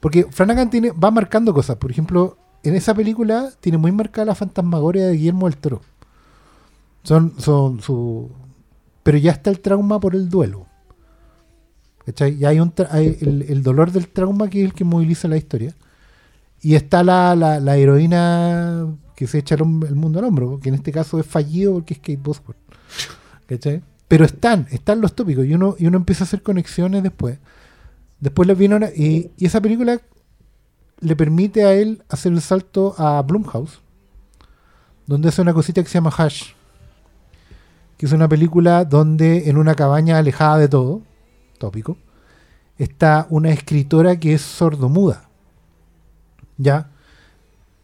Porque Flanagan tiene, va marcando cosas. Por ejemplo, en esa película tiene muy marcada la fantasmagoria de Guillermo del Toro. Son, son su... Pero ya está el trauma por el duelo. ¿Cachai? Ya hay, un tra- hay el, dolor del trauma que es el que moviliza la historia. Y está la, la, heroína que se echa el, mundo al hombro, que en este caso es fallido porque es Kate Bosworth. ¿Cachai? Pero están, están los tópicos y uno, y uno empieza a hacer conexiones después. Después le vino y, y esa película le permite a él hacer el salto a Blumhouse, donde hace una cosita que se llama Hash, que es una película donde en una cabaña alejada de todo, tópico, está una escritora que es sordomuda, ¿ya?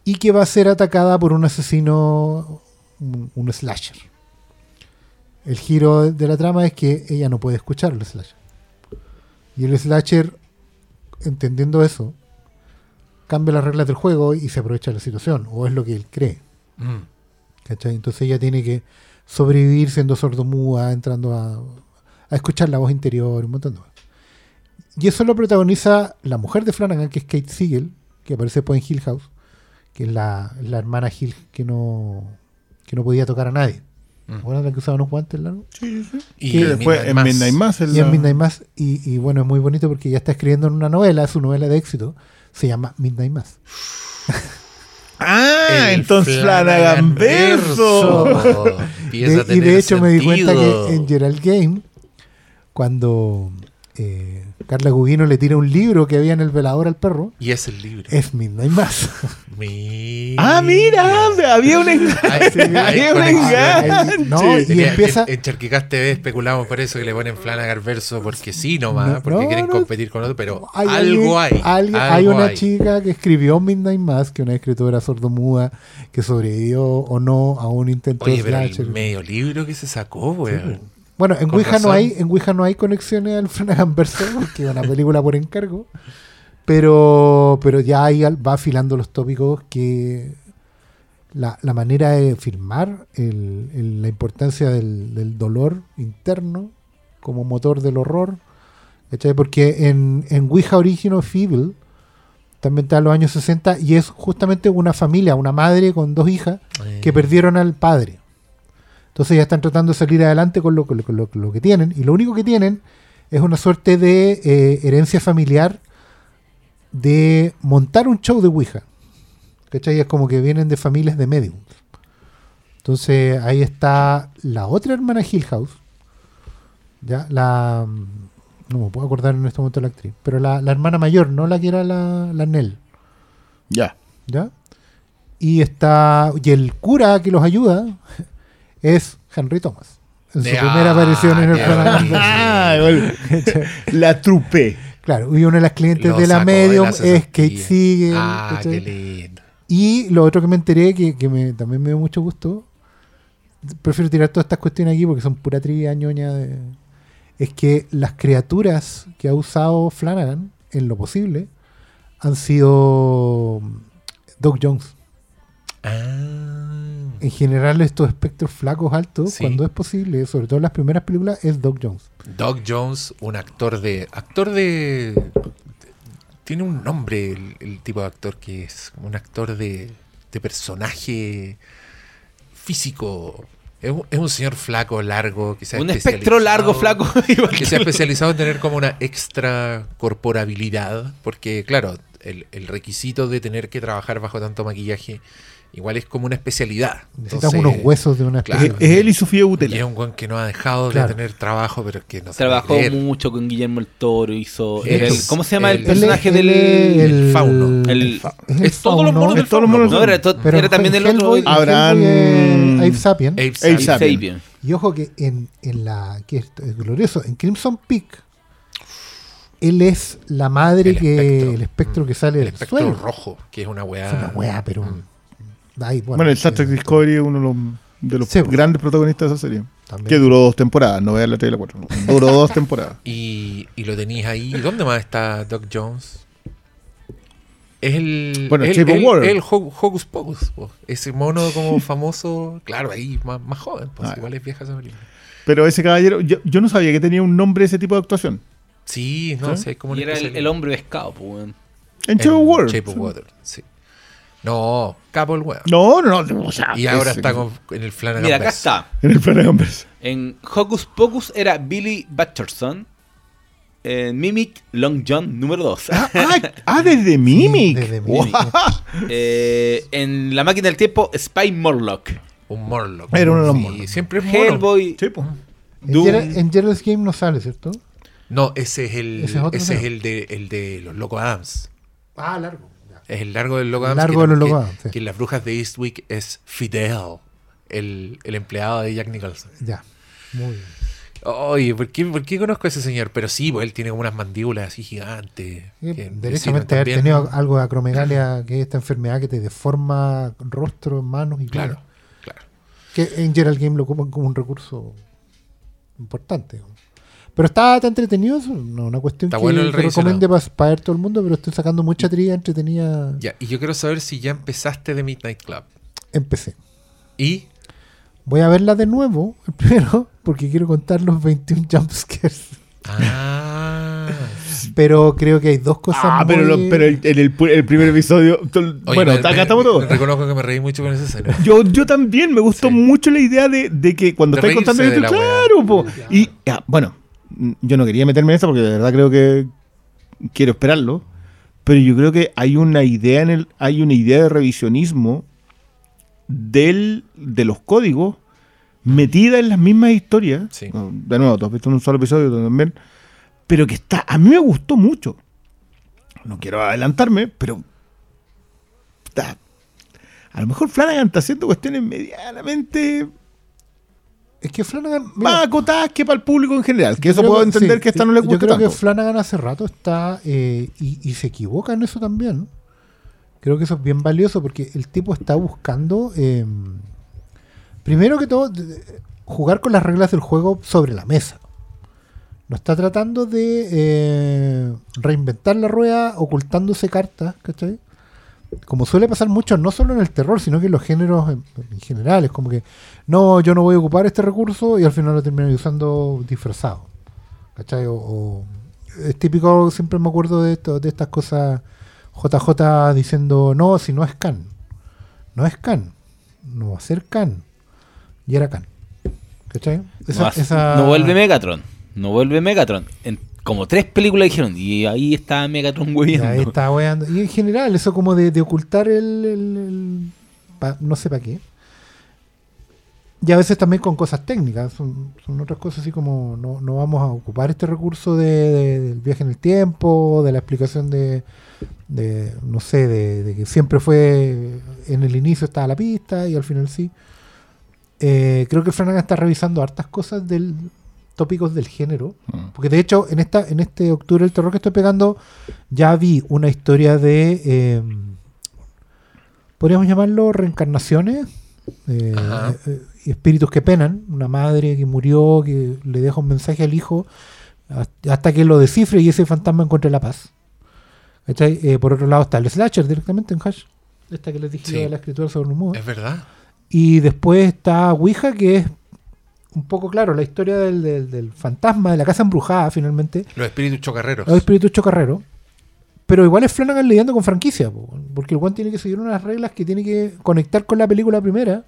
Y que va a ser atacada por un asesino, un, un slasher. El giro de la trama es que ella no puede escuchar el slasher. Y el slasher, entendiendo eso, cambia las reglas del juego y se aprovecha de la situación, o es lo que él cree. Mm. ¿cachai? Entonces ella tiene que sobrevivir siendo sordomuda, entrando a, a escuchar la voz interior, un montón de cosas. Y eso lo protagoniza la mujer de Flanagan, que es Kate Siegel, que aparece después en Hill House, que es la, la hermana Hill que no, que no podía tocar a nadie. Mm. ¿Se acuerdan la que usaba unos guantes largos? Y Que después en Midnight Mass. Y en Midnight Mass, y, y bueno, es muy bonito porque ya está escribiendo en una novela, su novela de éxito, se llama Midnight Mass. Ah, El entonces Flanagan verso. De- y de hecho me di cuenta que en Gerald Game, cuando eh, Carla Gugino le tira un libro que había en el velador al perro, Y es el libro. es Midnight Mass. Mira. Ah, mira, había un engaño. Hay- hay Había un conexión. engaño. No, y Tenía- empieza- En, en Charquicás TV especulamos por eso que le ponen Flanagan verso porque sí nomás, No, porque no, quieren no. competir con otro, pero Hay algo hay. hay algo una hay. chica que escribió Midnight Mass, que es una escritora sordomuda, que sobrevivió o no a un intento Oye, de pero el medio libro que se sacó, weón. Bueno, en Ouija, no hay, en Ouija no hay conexiones al Flanagan verso, porque es una película por encargo. Pero, pero ya ahí va afilando los tópicos que la, la manera de filmar, el- el- la importancia del, del dolor interno como motor del horror. ¿cachai? Porque en, en Ouija Original Feeble, también está en los años 60, y es justamente una familia, una madre con dos hijas, que perdieron al padre. Entonces ya están tratando de salir adelante con lo, con lo- con lo- con lo que tienen. Y lo único que tienen es una suerte de eh, herencia familiar de montar un show de Ouija. ¿Cachai? Es como que vienen de familias de mediums. Entonces ahí está la otra hermana Hill House. Ya, la. No me puedo acordar en este momento la actriz. Pero la, la hermana mayor, no la que era la, la Nell. Ya. ¿Ya? Y está. Y el cura que los ayuda es Henry Thomas. En su Ah, primera aparición en el. Verse. Ah, igual. La trupé. Claro, y una de las clientes lo de la de medium la es Kate. Siegel. Ah, ¿cachai? qué lindo. Y lo otro que me enteré, que, que me, también me dio mucho gusto, prefiero tirar todas estas cuestiones aquí porque son pura trivia ñoña, de- es que las criaturas que ha usado Flanagan, en lo posible, han sido Doug Jones. Ah. En general estos espectros flacos altos, Sí. cuando es posible, sobre todo en las primeras películas, es Doug Jones. Doug Jones, un actor de. Actor de. Tiene un nombre el, el tipo de actor que es un actor de, de personaje físico. Es un, es un señor flaco, largo, que se ha Un espectro largo, especializado- flaco. igual que que se ha especializado en tener como una extra corporabilidad, porque claro, el, el requisito de tener que trabajar bajo tanto maquillaje igual es como una especialidad. Necesitas Entonces, unos huesos de una claro. especie. Es, es él y Sofía Y es Butela. un guan que no ha dejado Claro. de tener trabajo, pero que no se Trabajó mucho con Guillermo el Toro, hizo... Es el- ¿Cómo se llama el, el- personaje del... el fauno. el- es todos los monos del Es todos los fauno. monos No, era, to- pero era también el otro... Abraham- Abe Sapien. Abe Sapien. Y ojo que en, en la que esto es glorioso, en Crimson Peak, él es la madre El que espectro. el espectro que sale El del espectro suelo. rojo, que es una weá. Es una weá, pero. Mm. Bueno, Bueno, el Star Trek Discovery es uno de los, de los Sí, grandes protagonistas de esa serie. también. Que duró dos temporadas, no vean la 3 y la 4. Duró dos temporadas. Y, y lo tenéis ahí. ¿Y ¿Dónde más está Doc Jones? Es el. Bueno, el, Shape of el- Water. el Ho- Hocus Pocus. po. Ese mono como famoso. Claro, ahí más, más joven. Pues Ah. igual es vieja esa película. Pero ese caballero, yo, yo no sabía que tenía un nombre ese tipo de actuación. Sí, no ¿Sí? sé. Como Y era el, el hombre pescado, pues. En Shape of Water. Shape of Water, sí. No, Capo el weón. No, no, no. o sea, Y ahora está con- en el Flanagan Mira, acá está. En el Flanagan Verse. En Hocus Pocus era Billy Butcherson. En Mimic Long John número 2. Ah, ah, ah, desde Mimic. desde Wow. Mimic. Eh, en La Máquina del Tiempo, Spy Morlock. Un Morlock. Era uno de los Sí, Morlock. Siempre es mono. Hellboy. Sí, pues. En, Gerald's Game no sale, ¿cierto? No, ese es el, Ese es el de, el de los Locos Adams. Ah, largo. Es el largo del Adams. largo que, de los que- sí. en las brujas de Eastwick es Fidel, el, el empleado de Jack Nicholson. Ya. Muy bien. Oye, ¿por qué, por qué conozco a ese señor? Pero sí, pues él tiene como unas mandíbulas así gigantes. Derechamente haber tenido algo de acromegalia, que es esta enfermedad que te deforma rostro, manos y Claro, todo. claro. Que en Gerald Game lo ocupan como un recurso importante. Pero está tan entretenido, eso, no una cuestión Está que, bueno el que revisionado. recomiende para ver todo el mundo, pero estoy sacando mucha trilla entretenida. Ya, y yo quiero saber si ya empezaste de Midnight Club. Empecé. Y Voy a verla de nuevo, primero, porque quiero contar los 21 jumpscares. Ah. Pero creo que hay dos cosas Ah, pero, muy- lo- pero el- en el, primer episodio. Oye, bueno, me- acá me- estamos todos. Reconozco que me reí mucho con esa escena. Yo, yo también me gustó Sí. mucho la idea de, de que cuando De estáis contando esto, la claro, po. Y ya, bueno, yo no quería meterme en esto porque de verdad creo que quiero esperarlo. Pero yo creo que hay una idea en el, hay una idea de revisionismo del, de los códigos metida en las mismas historias. Sí. De nuevo, tú has visto un solo episodio también. pero que está, a mí me gustó mucho. No quiero adelantarme, pero está, a lo mejor Flanagan está haciendo cuestiones medianamente Es que Flanagan. mira, más acotadas que para el público en general. Que eso puedo entender sí, que esta no le gusta Yo creo tanto. que Flanagan hace rato está. eh, y, y se equivoca en eso también. Creo que eso es bien valioso porque el tipo está buscando. eh, primero que todo, jugar con las reglas del juego sobre la mesa. No está tratando de eh, reinventar la rueda ocultándose cartas, ¿cachai? Como suele pasar mucho, no solo en el terror, sino que en los géneros en, en general. Es como que, no, yo no voy a ocupar este recurso y al final lo terminan usando disfrazado. ¿Cachai? O, o- es típico, siempre me acuerdo de, esto, de estas cosas, JJ diciendo, no, si no es Khan. No es Khan. No va a ser Khan. Y era Khan. ¿Cachai? Esa- no, hace- esa- no vuelve Megatron. No vuelve Megatron. En como tres películas dijeron, y ahí está Megatron Y hueviendo. ahí está weando. Y en general, eso como de, de ocultar el. el- el- pa- no sé para qué. Y a veces también con cosas técnicas. Son, son otras cosas así como no, no vamos a ocupar este recurso de, de- del viaje en el tiempo, de la explicación de. de, no sé, de, de que siempre fue. En el inicio estaba la pista y al final sí. Eh, creo que Flanagan está revisando hartas cosas del tópicos del género. Mm. Porque de hecho, en esta en este octubre el terror que estoy pegando, ya vi una historia de. eh, podríamos llamarlo reencarnaciones. eh, eh, espíritus que penan. Una madre que murió, que le deja un mensaje al hijo hasta- que lo descifre y ese fantasma encuentre la paz. Eh, por otro lado está el slasher directamente en Hash. Esta que les dije Sí. de la escritura sobre un mudo. Es verdad. Y después está Ouija, que es un poco claro la historia del, del- del fantasma de la casa embrujada, finalmente. Los espíritus chocarreros. Los espíritus chocarreros. Pero igual es Flanagan lidiando con franquicia, po, porque el Juan tiene que seguir unas reglas que tiene que conectar con la película primera.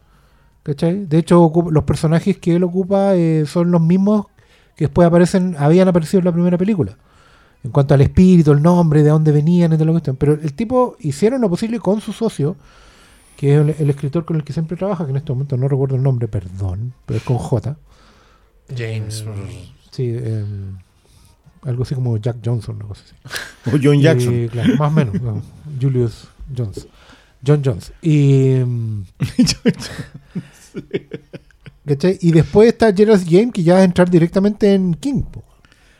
¿Cachai? De hecho, los personajes que él ocupa eh, son los mismos que después aparecen, habían aparecido en la primera película. En cuanto al espíritu, el nombre, de dónde venían de lo que están. Pero el tipo hicieron lo posible con su socio, que es el, el escritor con el que siempre trabaja, que en este momento no recuerdo el nombre, perdón, pero es con J. James. Eh, sí, eh, algo así como Jack Johnson, una cosa así. O John Jackson. Eh, claro, más o menos. no, Julius Jones. John Jones. Y, ¿cachai? y después está Gerald Game, que ya va a entrar directamente en King.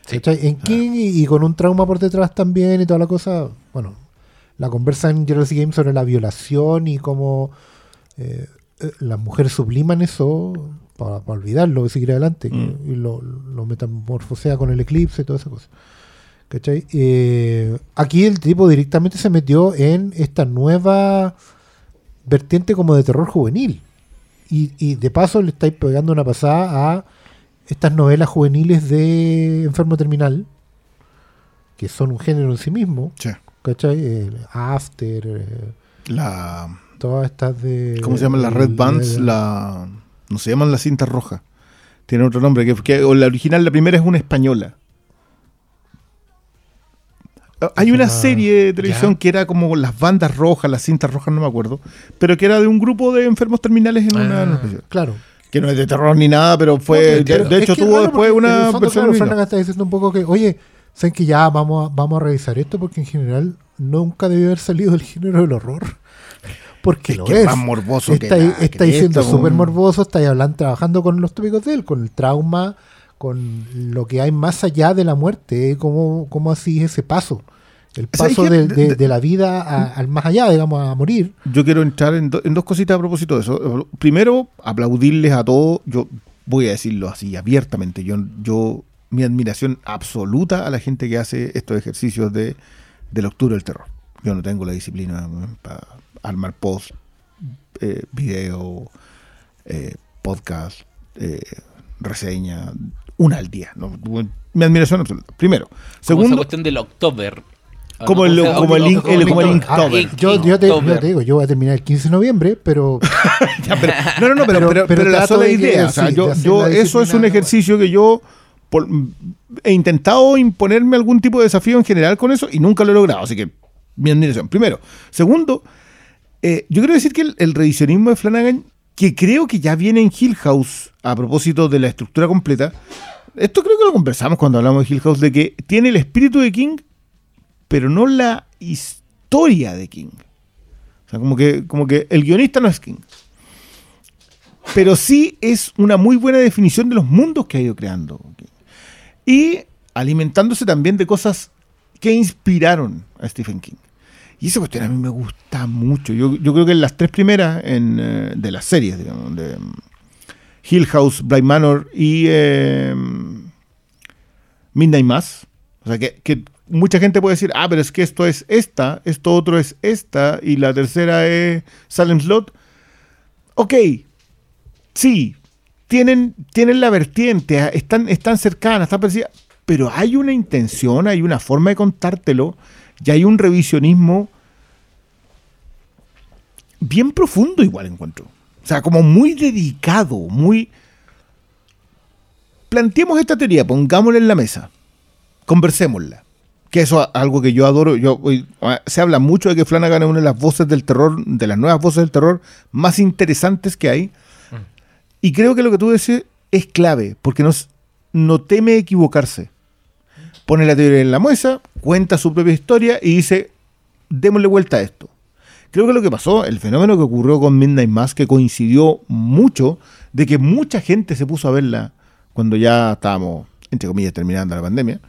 Sí. En King y, y con un trauma por detrás también y toda la cosa. Bueno, la conversa en Gerald Game sobre la violación y cómo eh, eh, las mujeres subliman eso para, para olvidarlo y seguir adelante. Mm. Y lo, lo metamorfosea con el eclipse y toda esa cosa. ¿Cachai? Eh, aquí el tipo directamente se metió en esta nueva vertiente como de terror juvenil. Y, y de paso le estáis pegando una pasada a estas novelas juveniles de enfermo terminal, que son un género en sí mismo. Sí. ¿Cachai? Eh, After, eh, La, todas estas de... ¿Cómo se llaman las Red Bands? La, no se llaman las cintas rojas. Tiene otro nombre. Que, que- o la original, la primera es una española. Ah, Hay una Ah, serie de televisión que era como las bandas rojas, las cintas rojas, no me acuerdo. Pero que era de un grupo de enfermos terminales en una. Ah. una. Claro. Que no es de terror ni nada, pero fue. No, de, hecho, tuvo después el una versión. claro, está diciendo un poco que, oye, saben que ya vamos a, vamos a revisar esto porque en general nunca debió haber salido del género del horror. Porque Es lo que es. más morboso que está, la está diciendo súper weón. morboso, está ahí hablando, trabajando con los tópicos de él, con el trauma, con lo que hay más allá de la muerte, eh, cómo, cómo así es ese paso. El ¿Sabes paso de, De- de- de- de la vida a- al más allá, digamos, a morir. Yo quiero entrar en, do- en dos cositas a propósito de eso. Primero, aplaudirles a todos. Yo voy a decirlo así abiertamente. Yo, yo mi admiración absoluta a la gente que hace estos ejercicios de del octubre del terror. Yo no tengo la disciplina para armar post, eh, video, eh, podcast, eh, reseña, una al día. ¿no? Mi admiración absoluta. Primero. Como esa Segundo, cuestión del October. Como Ah, el- como el como el. Inktober. Ah, Yo, yo, te, yo Inktober. te digo, yo voy a terminar el 15 de noviembre, pero Ya, pero- no, no, no, pero, Pero- pero, pero pero la sola de- idea. o sea, sí, yo, de yo- eso es un ejercicio que yo he intentado imponerme algún tipo de desafío en general con eso y nunca lo he logrado. Así que, mi admiración. Primero. Segundo, eh, yo quiero decir que el, el revisionismo de Flanagan, que creo que ya viene en Hill House a propósito de la estructura completa, Esto creo que lo conversamos cuando hablamos de Hill House, de que tiene el espíritu de King, pero no la historia de King. O sea, como que, como que el guionista no es King. Pero sí es una muy buena definición de los mundos que ha ido creando. Y alimentándose también de cosas que inspiraron a Stephen King. Y esa cuestión a mí me gusta mucho. Yo, yo creo que en las tres primeras eh, de las series, de mm, Hill House, Blind Manor y eh, Midnight Mass, o sea, que, que mucha gente puede decir, ah, pero es que esto es esta, esto otro es esta, y la tercera es Salem Slot. Ok, sí, tienen, tienen la vertiente, ah, están, están cercanas, están parecidas, pero hay una intención, hay una forma de contártelo, y hay un revisionismo bien profundo igual encuentro. O sea, como muy dedicado, muy... Planteemos esta teoría, pongámosla en la mesa, conversémosla. Que eso es algo que yo adoro. Yo, ah, se habla mucho de que Flanagan es una de las voces del terror, de las nuevas voces del terror más interesantes que hay. Y creo que lo que tú decís es clave, porque nos, no teme equivocarse. Pone la teoría en la mesa, cuenta su propia historia y dice, démosle vuelta a esto. Creo que lo que pasó, el fenómeno que ocurrió con Midnight Mass, que coincidió mucho de que mucha gente se puso a verla cuando ya estábamos, entre comillas, terminando la pandemia.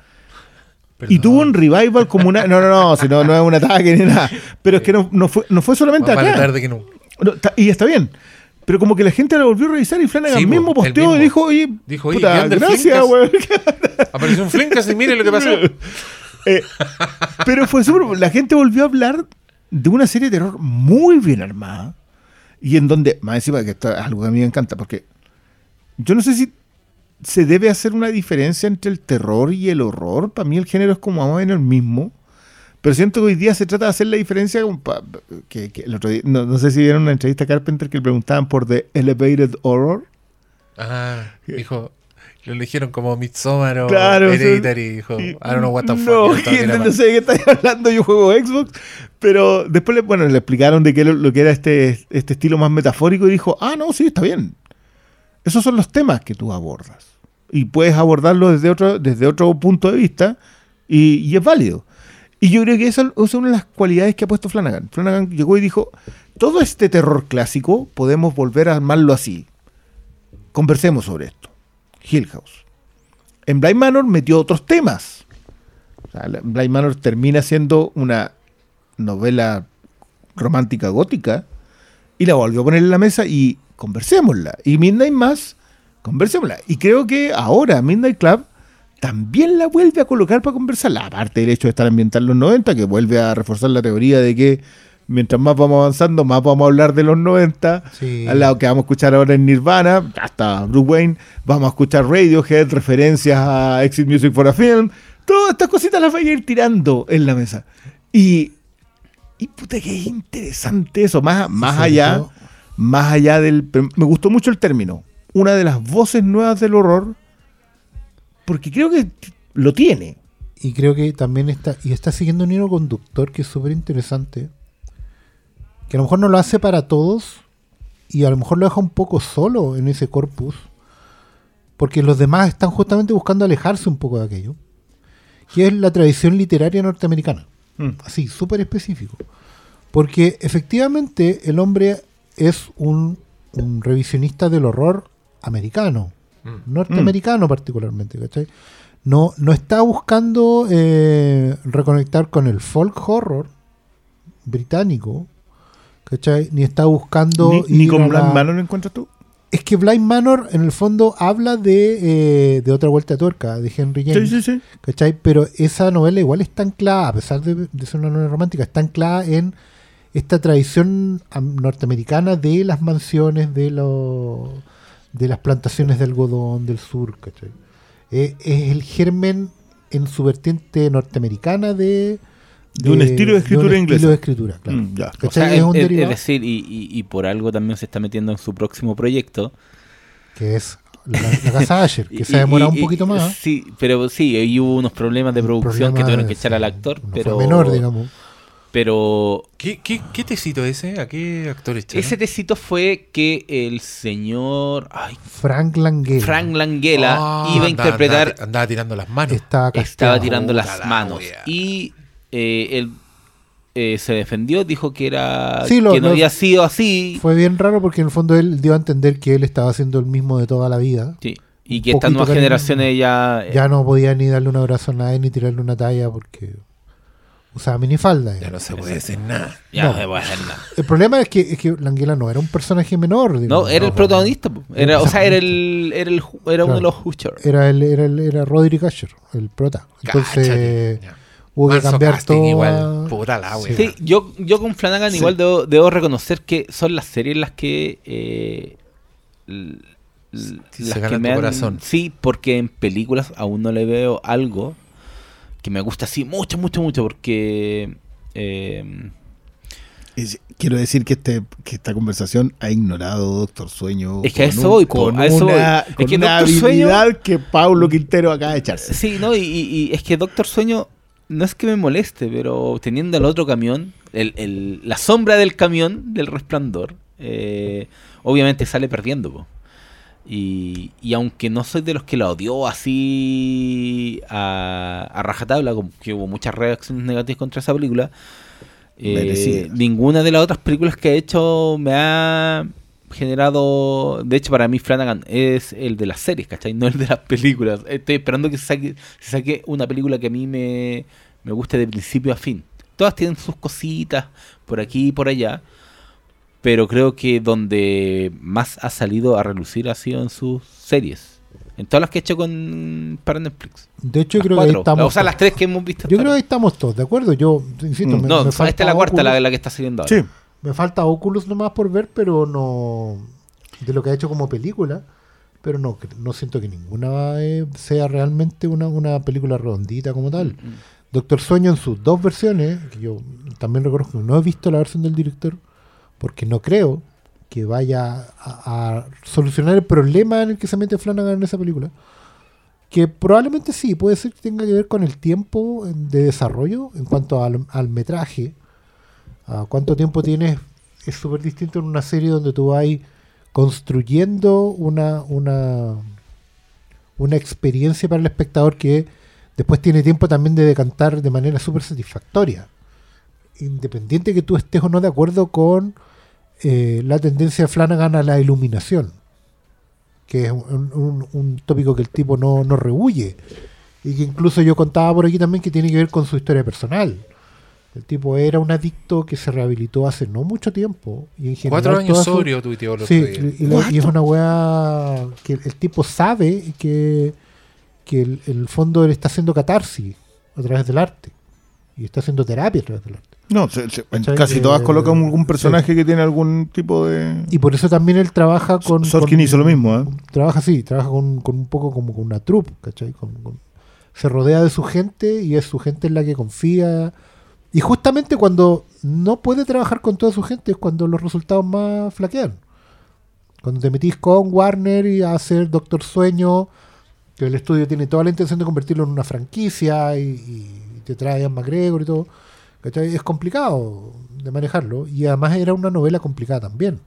Y tuvo un revival como una... No, no, no, si no, no es un ataque ni nada. Pero es que no, no fue, no fue solamente Más acá. tarde que. No, y está bien. Pero como que la gente la volvió a revisar y Flanagan Sí, mismo posteó mismo. y dijo, oye, Dijo, oye, puta, ¿qué onda el gracias, weón. Apareció un Flinkas y mire lo que pasó. Eh, pero fue súper. La gente volvió a hablar de una serie de terror muy bien armada. Y en donde, más encima que esto es algo que a mí me encanta, porque yo no sé si se debe hacer una diferencia entre el terror y el horror. Para mí el género es como más o menos el mismo. Pero siento que hoy día se trata de hacer la diferencia. que, que el otro día- no, no sé si vieron una entrevista a Carpenter que le preguntaban por The Elevated Horror. Ah, dijo. Lo eligieron como Midsommar o Claro. Hereditary. Dijo, I don't know what the fuck. No, era no sé de qué estáis hablando, yo juego Xbox. Pero después le, bueno, le explicaron de qué lo, lo que era este, este estilo más metafórico y dijo, ah, no, sí, está bien. Esos son los temas que tú abordas. Y puedes abordarlo desde otro, desde otro punto de vista y, y es válido. Y yo creo que esa es una de las cualidades que ha puesto Flanagan. Flanagan llegó y dijo, todo este terror clásico podemos volver a armarlo así. Conversemos sobre esto. Hill House. En Blind Manor metió otros temas. O sea, Blind Manor termina siendo una novela romántica gótica y la volvió a poner en la mesa y conversémosla. Y Midnight Mass, conversémosla. Y creo que ahora Midnight Club también la vuelve a colocar para conversarla. Aparte del hecho de estar ambientada en los 90, que vuelve a reforzar la teoría de que mientras más vamos avanzando, más vamos a hablar de los 90. Sí. Al lado que vamos a escuchar ahora en Nirvana, hasta Bruce Wayne, vamos a escuchar Radiohead, referencias a Exit Music for a Film. Todas estas cositas las voy a ir tirando en la mesa. Y, y puta que es interesante eso, más, más allá, más allá del... Me gustó mucho el término. Una de las voces nuevas del horror, porque creo que lo tiene. Y creo que también está, y está siguiendo un hilo conductor que es súper interesante. Que a lo mejor no lo hace para todos. Y a lo mejor lo deja un poco solo en ese corpus. Porque los demás están justamente buscando alejarse un poco de aquello. Que es la tradición literaria norteamericana. Mm. Así, súper específico. Porque efectivamente el hombre es un, un revisionista del horror americano. Mm. Norteamericano particularmente, ¿cachai? No, no está buscando eh, reconectar con el folk horror británico, ¿cachai? Ni está buscando... Ni, con Blind la- Manor lo encuentras tú. Es que Blind Manor en el fondo habla de, eh, de otra vuelta de tuerca, de Henry James. Sí, sí, sí. ¿Cachai? Pero esa novela igual está anclada, a pesar de, de ser una novela romántica, está anclada en esta tradición am- norteamericana de las mansiones, de los de las plantaciones de algodón del sur, ¿cachai? Eh, es el germen en su vertiente norteamericana de... De un estilo de escritura un inglesa. estilo de escritura, claro. Mm, ya. ¿Cachai? O sea, es es, un es- es decir, y, y- y por algo también se está metiendo en su próximo proyecto. que es la, la casa Asher, que Y- se ha demorado y- un poquito y- más. Sí, pero sí, ahí hubo unos problemas de producción que Problema, tuvieron que echar al actor, no pero, fue menor, digamos. Pero ¿Qué, qué, qué tecito ese? ¿A qué actor echaron? ese tecito fue que el señor ay, Frank Langella Frank Langella Ah, iba a interpretar Andaba, andaba tirando las manos. estaba estaba tirando las la manos y eh, él eh, se defendió dijo que era Sí, lo- que no lo- había sido así Fue bien raro porque en el fondo él dio a entender que él estaba haciendo el mismo de toda la vida. Sí, y que estas nuevas generaciones ya eh, Ya no podía ni darle un abrazo a nadie ni tirarle una talla porque usaba minifalda. Ya no se puede decir nada. ya no. no se puede hacer nada. El problema es que, es que Langella no era un personaje menor. No, era el No, protagonista. Era, o sea, era el, era el era uno de los Hutcher. Era, el, era, el, era Roderick Asher, el prota. Entonces hubo que cambiar todo. igual. Puta la wea. Sí, yo, yo con Flanagan Sí. igual debo, debo reconocer que son las series las que eh, l- l- Sí, las se que ganan me tu han- corazón. Sí, porque en películas aún no le veo algo que me gusta así mucho, mucho, mucho, porque eh, Es- Quiero decir que este que esta conversación ha ignorado Doctor Sueño. Es que a eso voy, con a eso una, voy. Es con que una Doctor Sueño- habilidad que Paulo Quintero acaba de echarse. Sí, no, y, y- y es que Doctor Sueño no es que me moleste, pero teniendo el otro camión, el, el- la sombra del camión del resplandor, eh, obviamente sale perdiendo. po. Y, y aunque no soy de los que la odió así a, a rajatabla, como que hubo muchas reacciones negativas contra esa película, eh, ninguna de las otras películas que ha hecho me ha generado. De hecho, para mí, Flanagan es el de las series, ¿cachai? No el de las películas. Estoy esperando que se saque, se saque una película que a mí me, me guste de principio a fin. Todas tienen sus cositas por aquí y por allá. Pero creo que donde más ha salido a relucir ha sido en sus series. En todas las que he hecho con para Netflix. De hecho, Las creo que ahí estamos. o sea, las tres que hemos visto. Yo creo que ahí estamos todos, ¿de acuerdo? Yo, insisto, Mm. me, No, me esta falta es la cuarta, la, la que está saliendo ahora. Sí. me falta Oculus nomás por ver, pero no. De lo que ha hecho como película. Pero no, no siento que ninguna eh, sea realmente una, una película redondita como tal. Mm. Doctor Sueño en sus dos versiones, que yo también reconozco que no he visto la versión del director, porque no creo que vaya a, solucionar el problema en el que se mete Flanagan en esa película. Que probablemente sí, puede ser que tenga que ver con el tiempo de desarrollo en cuanto al, al metraje. A cuánto tiempo tienes es súper distinto en una serie donde tú vas construyendo una, una, una experiencia para el espectador que después tiene tiempo también de decantar de manera súper satisfactoria. Independiente que tú estés o no de acuerdo con eh, la tendencia de Flanagan a la iluminación, que es un, un- un tópico que el tipo no, no rehuye. Y que incluso yo contaba por aquí también que tiene que ver con su historia personal. El tipo era un adicto que se rehabilitó hace no mucho tiempo. Y en general Cuatro años sobrio tuiteó el otro Sí, día. y, la- y es una weá que el, el tipo sabe que, que el, el fondo él está haciendo catarsis a través del arte. Y está haciendo terapia a través del arte. No, se- se- en ¿Cachai? casi Eh, todas colocan algún personaje que tiene algún tipo de. Y por eso también él trabaja con... Sorkin con- hizo lo mismo, ¿eh? Trabaja así, trabaja con, con un poco como con una troupe, ¿cachai? Con- con- se rodea de su gente y es su gente en la que confía. Y justamente cuando no puede trabajar con toda su gente es cuando los resultados más flaquean. Cuando te metís con Warner y a hacer Doctor Sueño, que el estudio tiene toda la intención de convertirlo en una franquicia y, y te trae a McGregor y todo. Es complicado de manejarlo. Y además era una novela complicada también.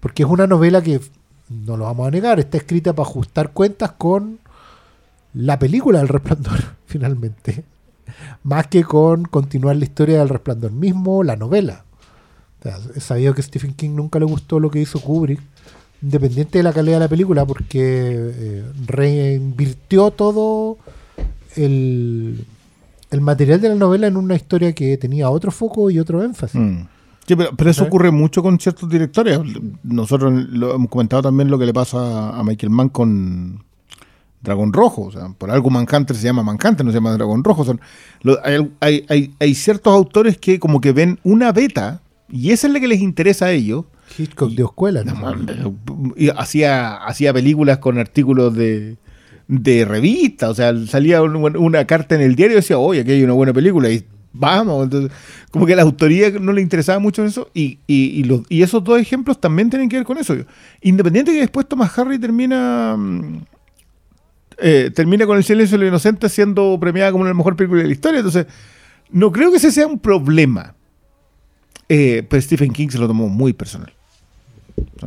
Porque es una novela que, no lo vamos a negar, está escrita para ajustar cuentas con la película del resplandor, finalmente. Más que con continuar la historia del resplandor mismo, la novela. He sabido que Stephen King nunca le gustó lo que hizo Kubrick, independiente de la calidad de la película, porque eh, reinvirtió todo el, el material de la novela en una historia que tenía otro foco y otro énfasis. Mm. Sí, pero, pero eso ocurre mucho con ciertos directores. Nosotros lo hemos comentado también lo que le pasa a Michael Mann con Dragón Rojo. O sea, por algo Manhunter se llama Manhunter, no se llama Dragón Rojo. Lo- hay, hay- hay- hay ciertos autores que como que ven una beta y esa es la que les interesa a ellos. Hitchcock de escuela, ¿no? Y hacía, hacía películas con artículos de, de revista, o sea, salía un- una carta en el diario y decía, oye, aquí hay una buena película, y vamos, entonces, como que a la autoría no le interesaba mucho eso, y, y, y los- y esos dos ejemplos también tienen que ver con eso. Independiente que después Thomas Harry termina... mm, eh, termina con el silencio de los inocentes siendo premiada como la mejor película de la historia, entonces No creo que ese sea un problema. Eh, pero Stephen King se lo tomó muy personal.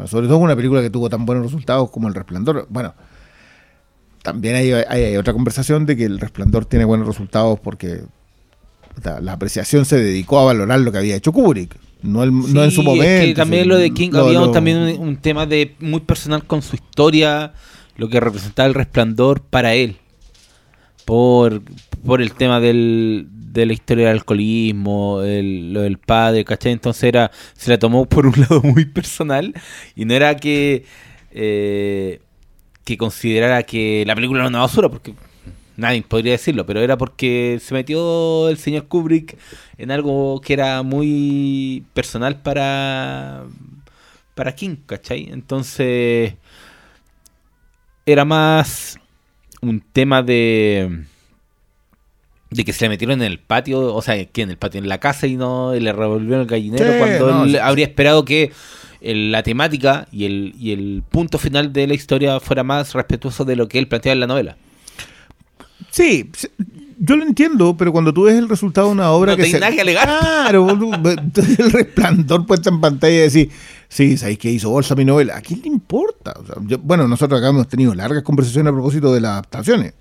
Sobre todo una película que tuvo tan buenos resultados como El Resplandor. Bueno, también hay, hay- hay otra conversación de que El Resplandor tiene buenos resultados porque la, la apreciación se dedicó a valorar lo que había hecho Kubrick. No, el- no en su momento. Es que también lo de King lo- había lo- también un, un tema de muy personal con su historia, lo que representaba el resplandor para él. Por, por el tema del, de la historia del alcoholismo, el- lo del padre, ¿cachai? Entonces era, se la tomó por un lado muy personal y no era que, eh, que considerara que la película era una basura, porque nadie podría decirlo, pero era porque se metió el señor Kubrick en algo que era muy personal para, para King, ¿cachai? Entonces era más un tema de de que se le metieron en el patio, o sea, que en el patio, en la casa y no y le revolvieron el gallinero Sí, cuando no, él sí, habría esperado que el- la temática y el, y el punto final de la historia fuera más respetuoso de lo que él planteaba en la novela. Sí, yo lo entiendo, pero cuando tú ves el resultado de una obra No que tenés nada que alegar. Claro, el resplandor puesto en pantalla y decir, sí, ¿sabéis que hizo bolsa mi novela? ¿A quién le importa? O sea, yo- bueno, nosotros acá hemos tenido largas conversaciones a propósito de las adaptaciones.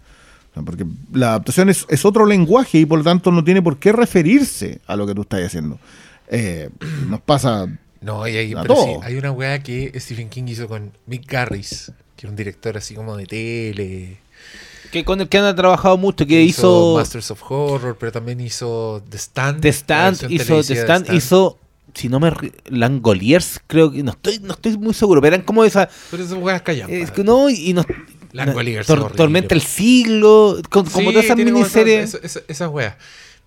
O sea, porque la adaptación es, es otro lenguaje y por lo tanto no tiene por qué referirse a lo que tú estás haciendo. Eh, nos pasa No, y hay, pero sí, hay una weá que Stephen King hizo con Mick Garris, que es un director así como de tele. Que con el que han trabajado mucho, que hizo, Masters of Horror, pero también hizo The Stand. The Stand, hizo The Stand, hizo, si no me Langoliers, creo que no estoy, no estoy muy seguro, pero eran como esa, Pero esas weas callan. es que no, y nos Langoliers Tor- Tormenta el siglo, con- como todas esas miniseries. esas weas.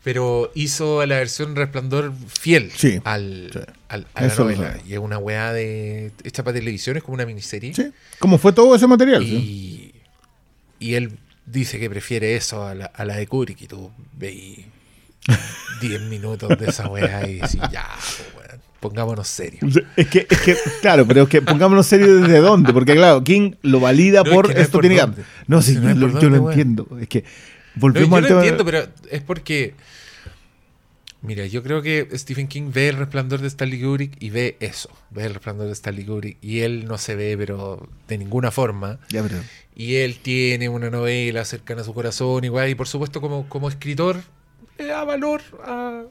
Pero hizo la versión Resplandor fiel Sí, al, sí. al- a la novela. Y es una wea de, hecha para televisión, es como una miniserie. Sí, como fue todo ese material. Y, y él dice que prefiere eso a la, a la de Kubrick. Y tú veis 10 minutos de esa weá y decís, ya, weón, pongámonos serios. Es que, es que, claro, pero es que pongámonos serio desde dónde, porque claro, King lo valida No, es por que no esto por tiene que-. No, sí, No yo, yo lo entiendo. Es que No, volvemos yo al tema. entiendo, pero es porque. Mira, yo creo que Stephen King ve el resplandor de Stanley Kubrick y ve eso. Ve el resplandor de Stanley Kubrick y él no se ve, pero de ninguna forma. Ya, pero- Y él tiene una novela cercana a su corazón, igual. Y por supuesto, como, como escritor, le da valor a-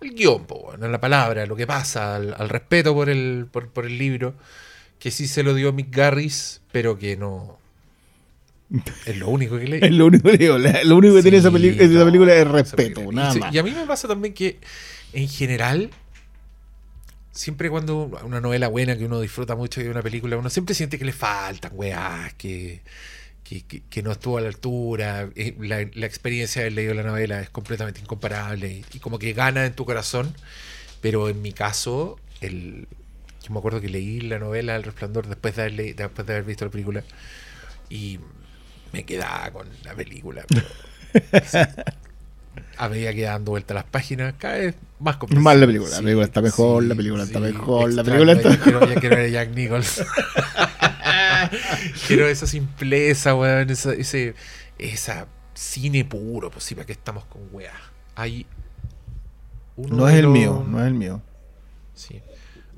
al guion, weón, a la palabra, a lo que pasa, al, al respeto por el, por, por el libro. Que sí se lo dio Mick Garris, pero que no. Es lo único que leí. Es lo único que digo, lo único que tiene esa, Sí, esa película es respeto, película. nada más. y a mí me pasa también que, en general, siempre cuando una novela buena que uno disfruta mucho de una película, uno siempre siente que le faltan weás, que, que, que- que no estuvo a la altura. eh, La, la experiencia de haber leído la novela es completamente incomparable y, y como que gana en tu corazón. Pero en mi caso, el, yo me acuerdo que leí la novela El Resplandor después de haber, leí- después de haber visto la película y me quedaba con la película. pero, sí. a medida que dando vuelta las páginas, cada vez más complejo. Más la película, la película está mejor, la película está mejor, la película está- Ya quiero, ya quiero ver a Jack Nichols. quiero esa simpleza, weón, esa, ese, esa cine puro, pues sí, para qué estamos con weá. Hay uno No es el mío, no es el mío. Sí.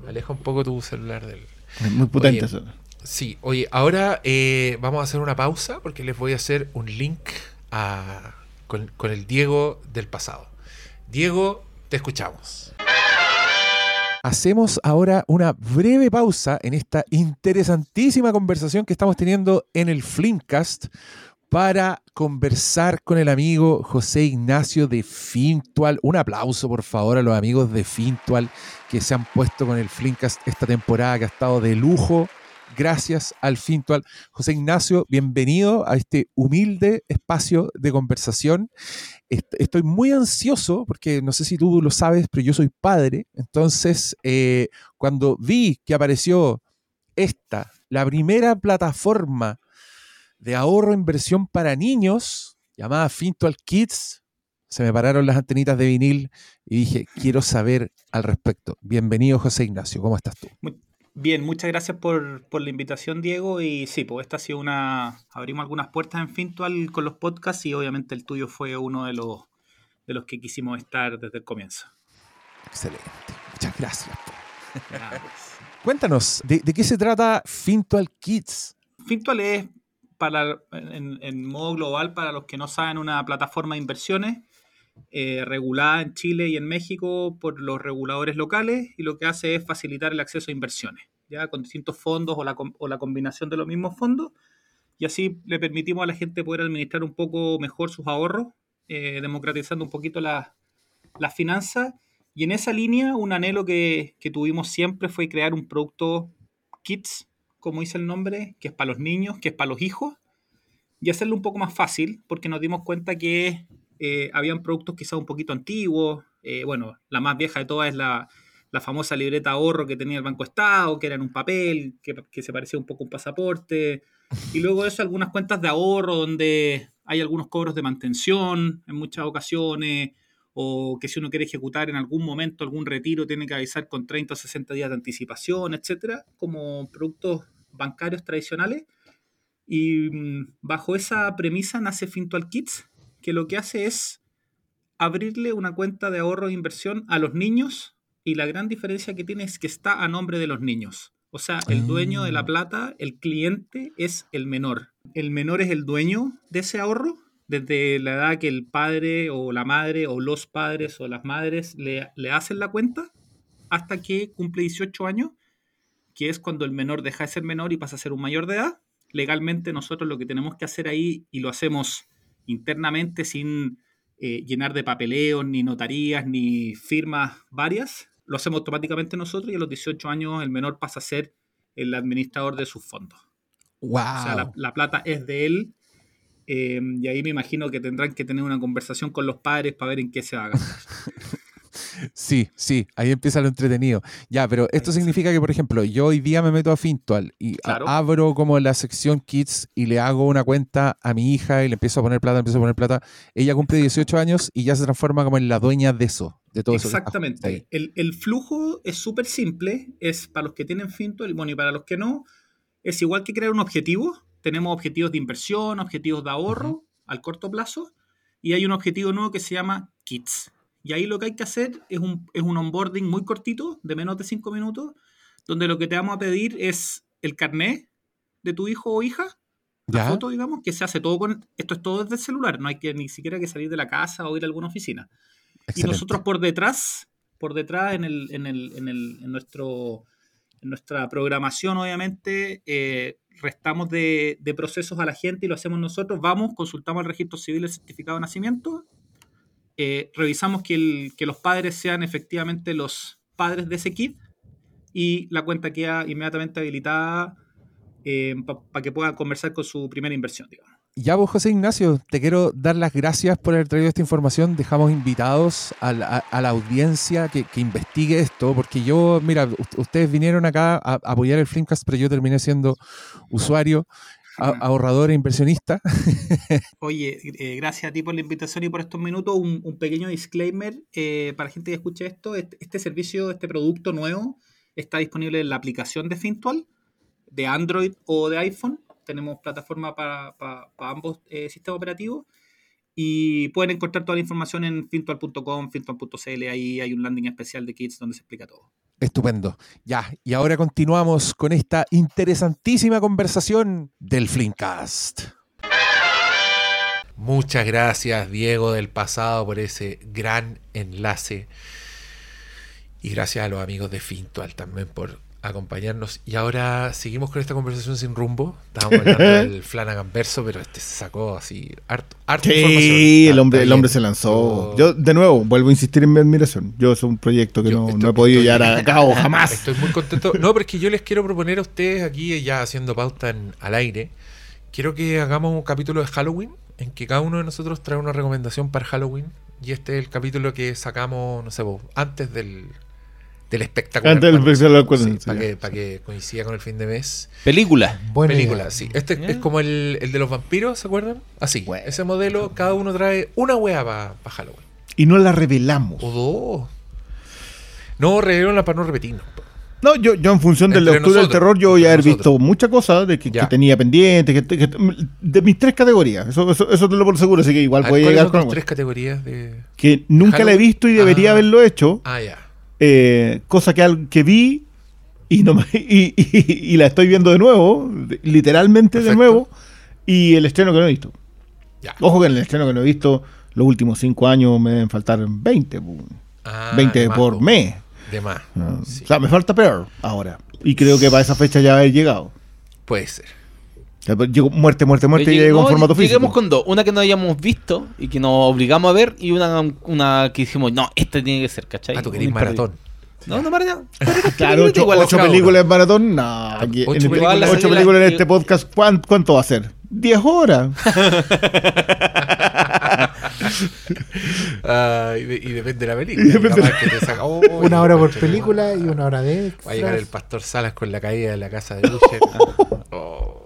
Aleja un poco tu celular del. Es muy potente Oye, eso. Sí, oye, ahora eh, vamos a hacer una pausa porque les voy a hacer un link a- con, con el Diego del pasado. Diego, te escuchamos. Hacemos ahora una breve pausa en esta interesantísima conversación que estamos teniendo en el Flimcast para conversar con el amigo José Ignacio de Fintual. Un aplauso, por favor, a los amigos de Fintual que se han puesto con el Flimcast esta temporada que ha estado de lujo. Gracias al Fintual. José Ignacio, bienvenido a este humilde espacio de conversación. Est- Estoy muy ansioso porque no sé si tú lo sabes, pero yo soy padre. Entonces, eh, cuando vi que apareció esta, la primera plataforma de ahorro e inversión para niños, llamada Fintual Kids, se me pararon las antenitas de vinil y dije, quiero saber al respecto. Bienvenido, José Ignacio. ¿Cómo estás tú? Mu- Bien, muchas gracias por, por la invitación, Diego. Y sí, pues esta ha sido una. Abrimos algunas puertas en Fintual con los podcasts y obviamente el tuyo fue uno de los de los que quisimos estar desde el comienzo. Excelente. Muchas gracias. pues. Cuéntanos, ¿de, de qué se trata Fintual Kids? Fintual es, para, en, en modo global, para los que no saben, una plataforma de inversiones eh, regulada en Chile y en México por los reguladores locales y lo que hace es facilitar el acceso a inversiones, ya con distintos fondos o la, o la combinación de los mismos fondos y así le permitimos a la gente poder administrar un poco mejor sus ahorros, eh, democratizando un poquito la- las finanzas. Y en esa línea un anhelo que, que tuvimos siempre fue crear un producto Kids, como dice el nombre, que es para los niños, que es para los hijos, y hacerlo un poco más fácil, porque nos dimos cuenta que eh, habían productos quizás un poquito antiguos. eh, bueno, la más vieja de todas es la, la famosa libreta ahorro que tenía el Banco Estado, que era en un papel, que, que se parecía un poco a un pasaporte. Y luego eso, algunas cuentas de ahorro donde hay algunos cobros de mantención en muchas ocasiones, o que si uno quiere ejecutar en algún momento algún retiro, tiene que avisar con 30 o 60 días de anticipación, etcétera, como productos bancarios tradicionales. Y mm, bajo esa premisa nace Fintual Kids, que lo que hace es abrirle una cuenta de ahorro e inversión a los niños y la gran diferencia que tiene es que está a nombre de los niños. O sea, el dueño de la plata, el cliente es el menor. El menor es el dueño de ese ahorro desde la edad que el padre o la madre o los padres o las madres le, le hacen la cuenta hasta que cumple 18 años, que es cuando el menor deja de ser menor y pasa a ser un mayor de edad. Legalmente nosotros lo que tenemos que hacer ahí y lo hacemos internamente sin eh, llenar de papeleos, ni notarías, ni firmas varias, lo hacemos automáticamente nosotros y a los 18 años el menor pasa a ser el administrador de sus fondos. ¡Wow! O sea, la, la plata es de él. eh, y ahí me imagino que tendrán que tener una conversación con los padres para ver en qué se va a gastar. Sí, sí, ahí empieza lo entretenido. Ya, pero esto significa que, por ejemplo, yo hoy día me meto a Fintual y Claro. abro como la sección Kids y le hago una cuenta a mi hija y le empiezo a poner plata, empiezo a poner plata. Ella cumple 18 años y ya se transforma como en la dueña de eso, de todo eso. Exactamente. ahí. El, el flujo es súper simple, es para los que tienen Fintual, bueno, y para los que no, es igual que crear un objetivo. Tenemos objetivos de inversión, objetivos de ahorro al corto plazo, y hay un objetivo nuevo que se llama Kids. Y ahí lo que hay que hacer es un, es un onboarding muy cortito, de menos de 5 minutos, donde lo que te vamos a pedir es el carnet de tu hijo o hija, la ¿Ya? foto, digamos, que se hace todo con. Esto es todo desde el celular, no hay que ni siquiera que salir de la casa o ir a alguna oficina. Y nosotros por detrás, por detrás en, el, en, el, en, el, en, nuestro, en nuestra programación, obviamente, eh, restamos de, de procesos a la gente y lo hacemos nosotros. Vamos, consultamos el registro civil, el certificado de nacimiento, eh, revisamos que, el, que los padres sean efectivamente los padres de ese kit y la cuenta queda inmediatamente habilitada para que puedan conversar con su primera inversión. Ya vos, José Ignacio, te quiero dar las gracias por haber traído esta información. Dejamos invitados a la, audiencia que, que investigue esto, porque yo, mira, ustedes vinieron acá a, apoyar el Flimcast, pero yo terminé siendo usuario, ahorrador e inversionista. Oye, eh, gracias a ti por la invitación y por estos minutos. Un, pequeño disclaimer eh, para gente que escuche esto. Este, este servicio, este producto nuevo, está disponible en la aplicación de Fintual, de Android o de iPhone. Tenemos plataforma para, ambos eh, sistemas operativos. Y pueden encontrar toda la información en fintual.com, fintual.cl. Ahí hay un landing especial de Kids donde se explica todo. Estupendo. Ya, y ahora continuamos con esta interesantísima conversación del Flimcast. Muchas gracias, Diego del pasado, por ese gran enlace. Y gracias a los amigos de Fintual también por acompañarnos. Y ahora seguimos con esta conversación sin rumbo. Estábamos hablando del Flanagan verso, pero este se sacó así harto, información. Sí, el hombre, el hombre se lanzó. Yo- de nuevo, vuelvo a insistir en mi admiración. Yo es un proyecto que Yo no, estoy- no he podido estoy- llevar a cabo jamás. Estoy muy contento. No, pero es que yo les quiero proponer a ustedes aquí, ya haciendo pauta en- al aire, quiero que hagamos un capítulo de Halloween en que cada uno de nosotros trae una recomendación para Halloween. Y este es el capítulo que sacamos, no sé, vos, antes del, del espectacular. Antes del para- espectacular, sí, sí, para, que, para que coincida con el fin de mes. Película. Buena Película, idea. sí. Este es como el, el de los vampiros, ¿se acuerdan? Así. Bueno. Ese modelo, cada uno trae una wea para Halloween. Y no la revelamos. O dos. No, reverónla para no repetirnos. No, yo, yo en función de la Entre lectura del terror, yo voy a haber visto muchas cosas de que, tenía pendientes, que, que- de mis tres categorías. Eso, eso, eso te lo por seguro, así que igual A puede ¿Cuáles llegar con tres categorías de...? Que nunca la he visto y debería Ah. haberlo hecho. Ah, ya. Eh, cosa que, que vi y, no me- y, y- y la estoy viendo de nuevo, literalmente de nuevo, y el estreno que no he visto. Ya. Ojo que en el estreno que no he visto, los últimos cinco años me deben faltar 20, pu. Ah, 20 de más, por po. mes. De más. Ah, Sí. O sea, me falta peor ahora. Y creo que para esa fecha ya haber llegado. Puede ser. Después llegó muerte, muerte, muerte y llegó en no, formato físico. Lleguemos con dos. Una que no hayamos visto y que nos obligamos a ver y una, una que dijimos, no, esta tiene que ser, ¿cachai? Ah, tú querés maratón. No, no, maratón. Claro, ocho, películas en maratón. No, aquí, Ocho en este- películas. ocho películas en este podcast. ¿cuán- ¿Cuánto va a ser? 10 horas. Y, de- y depende de la película. depende Capaz que te saca- Oh, Una hora por película y una hora de Va a llegar el pastor Salas con la caída de la casa de Usher. Oh.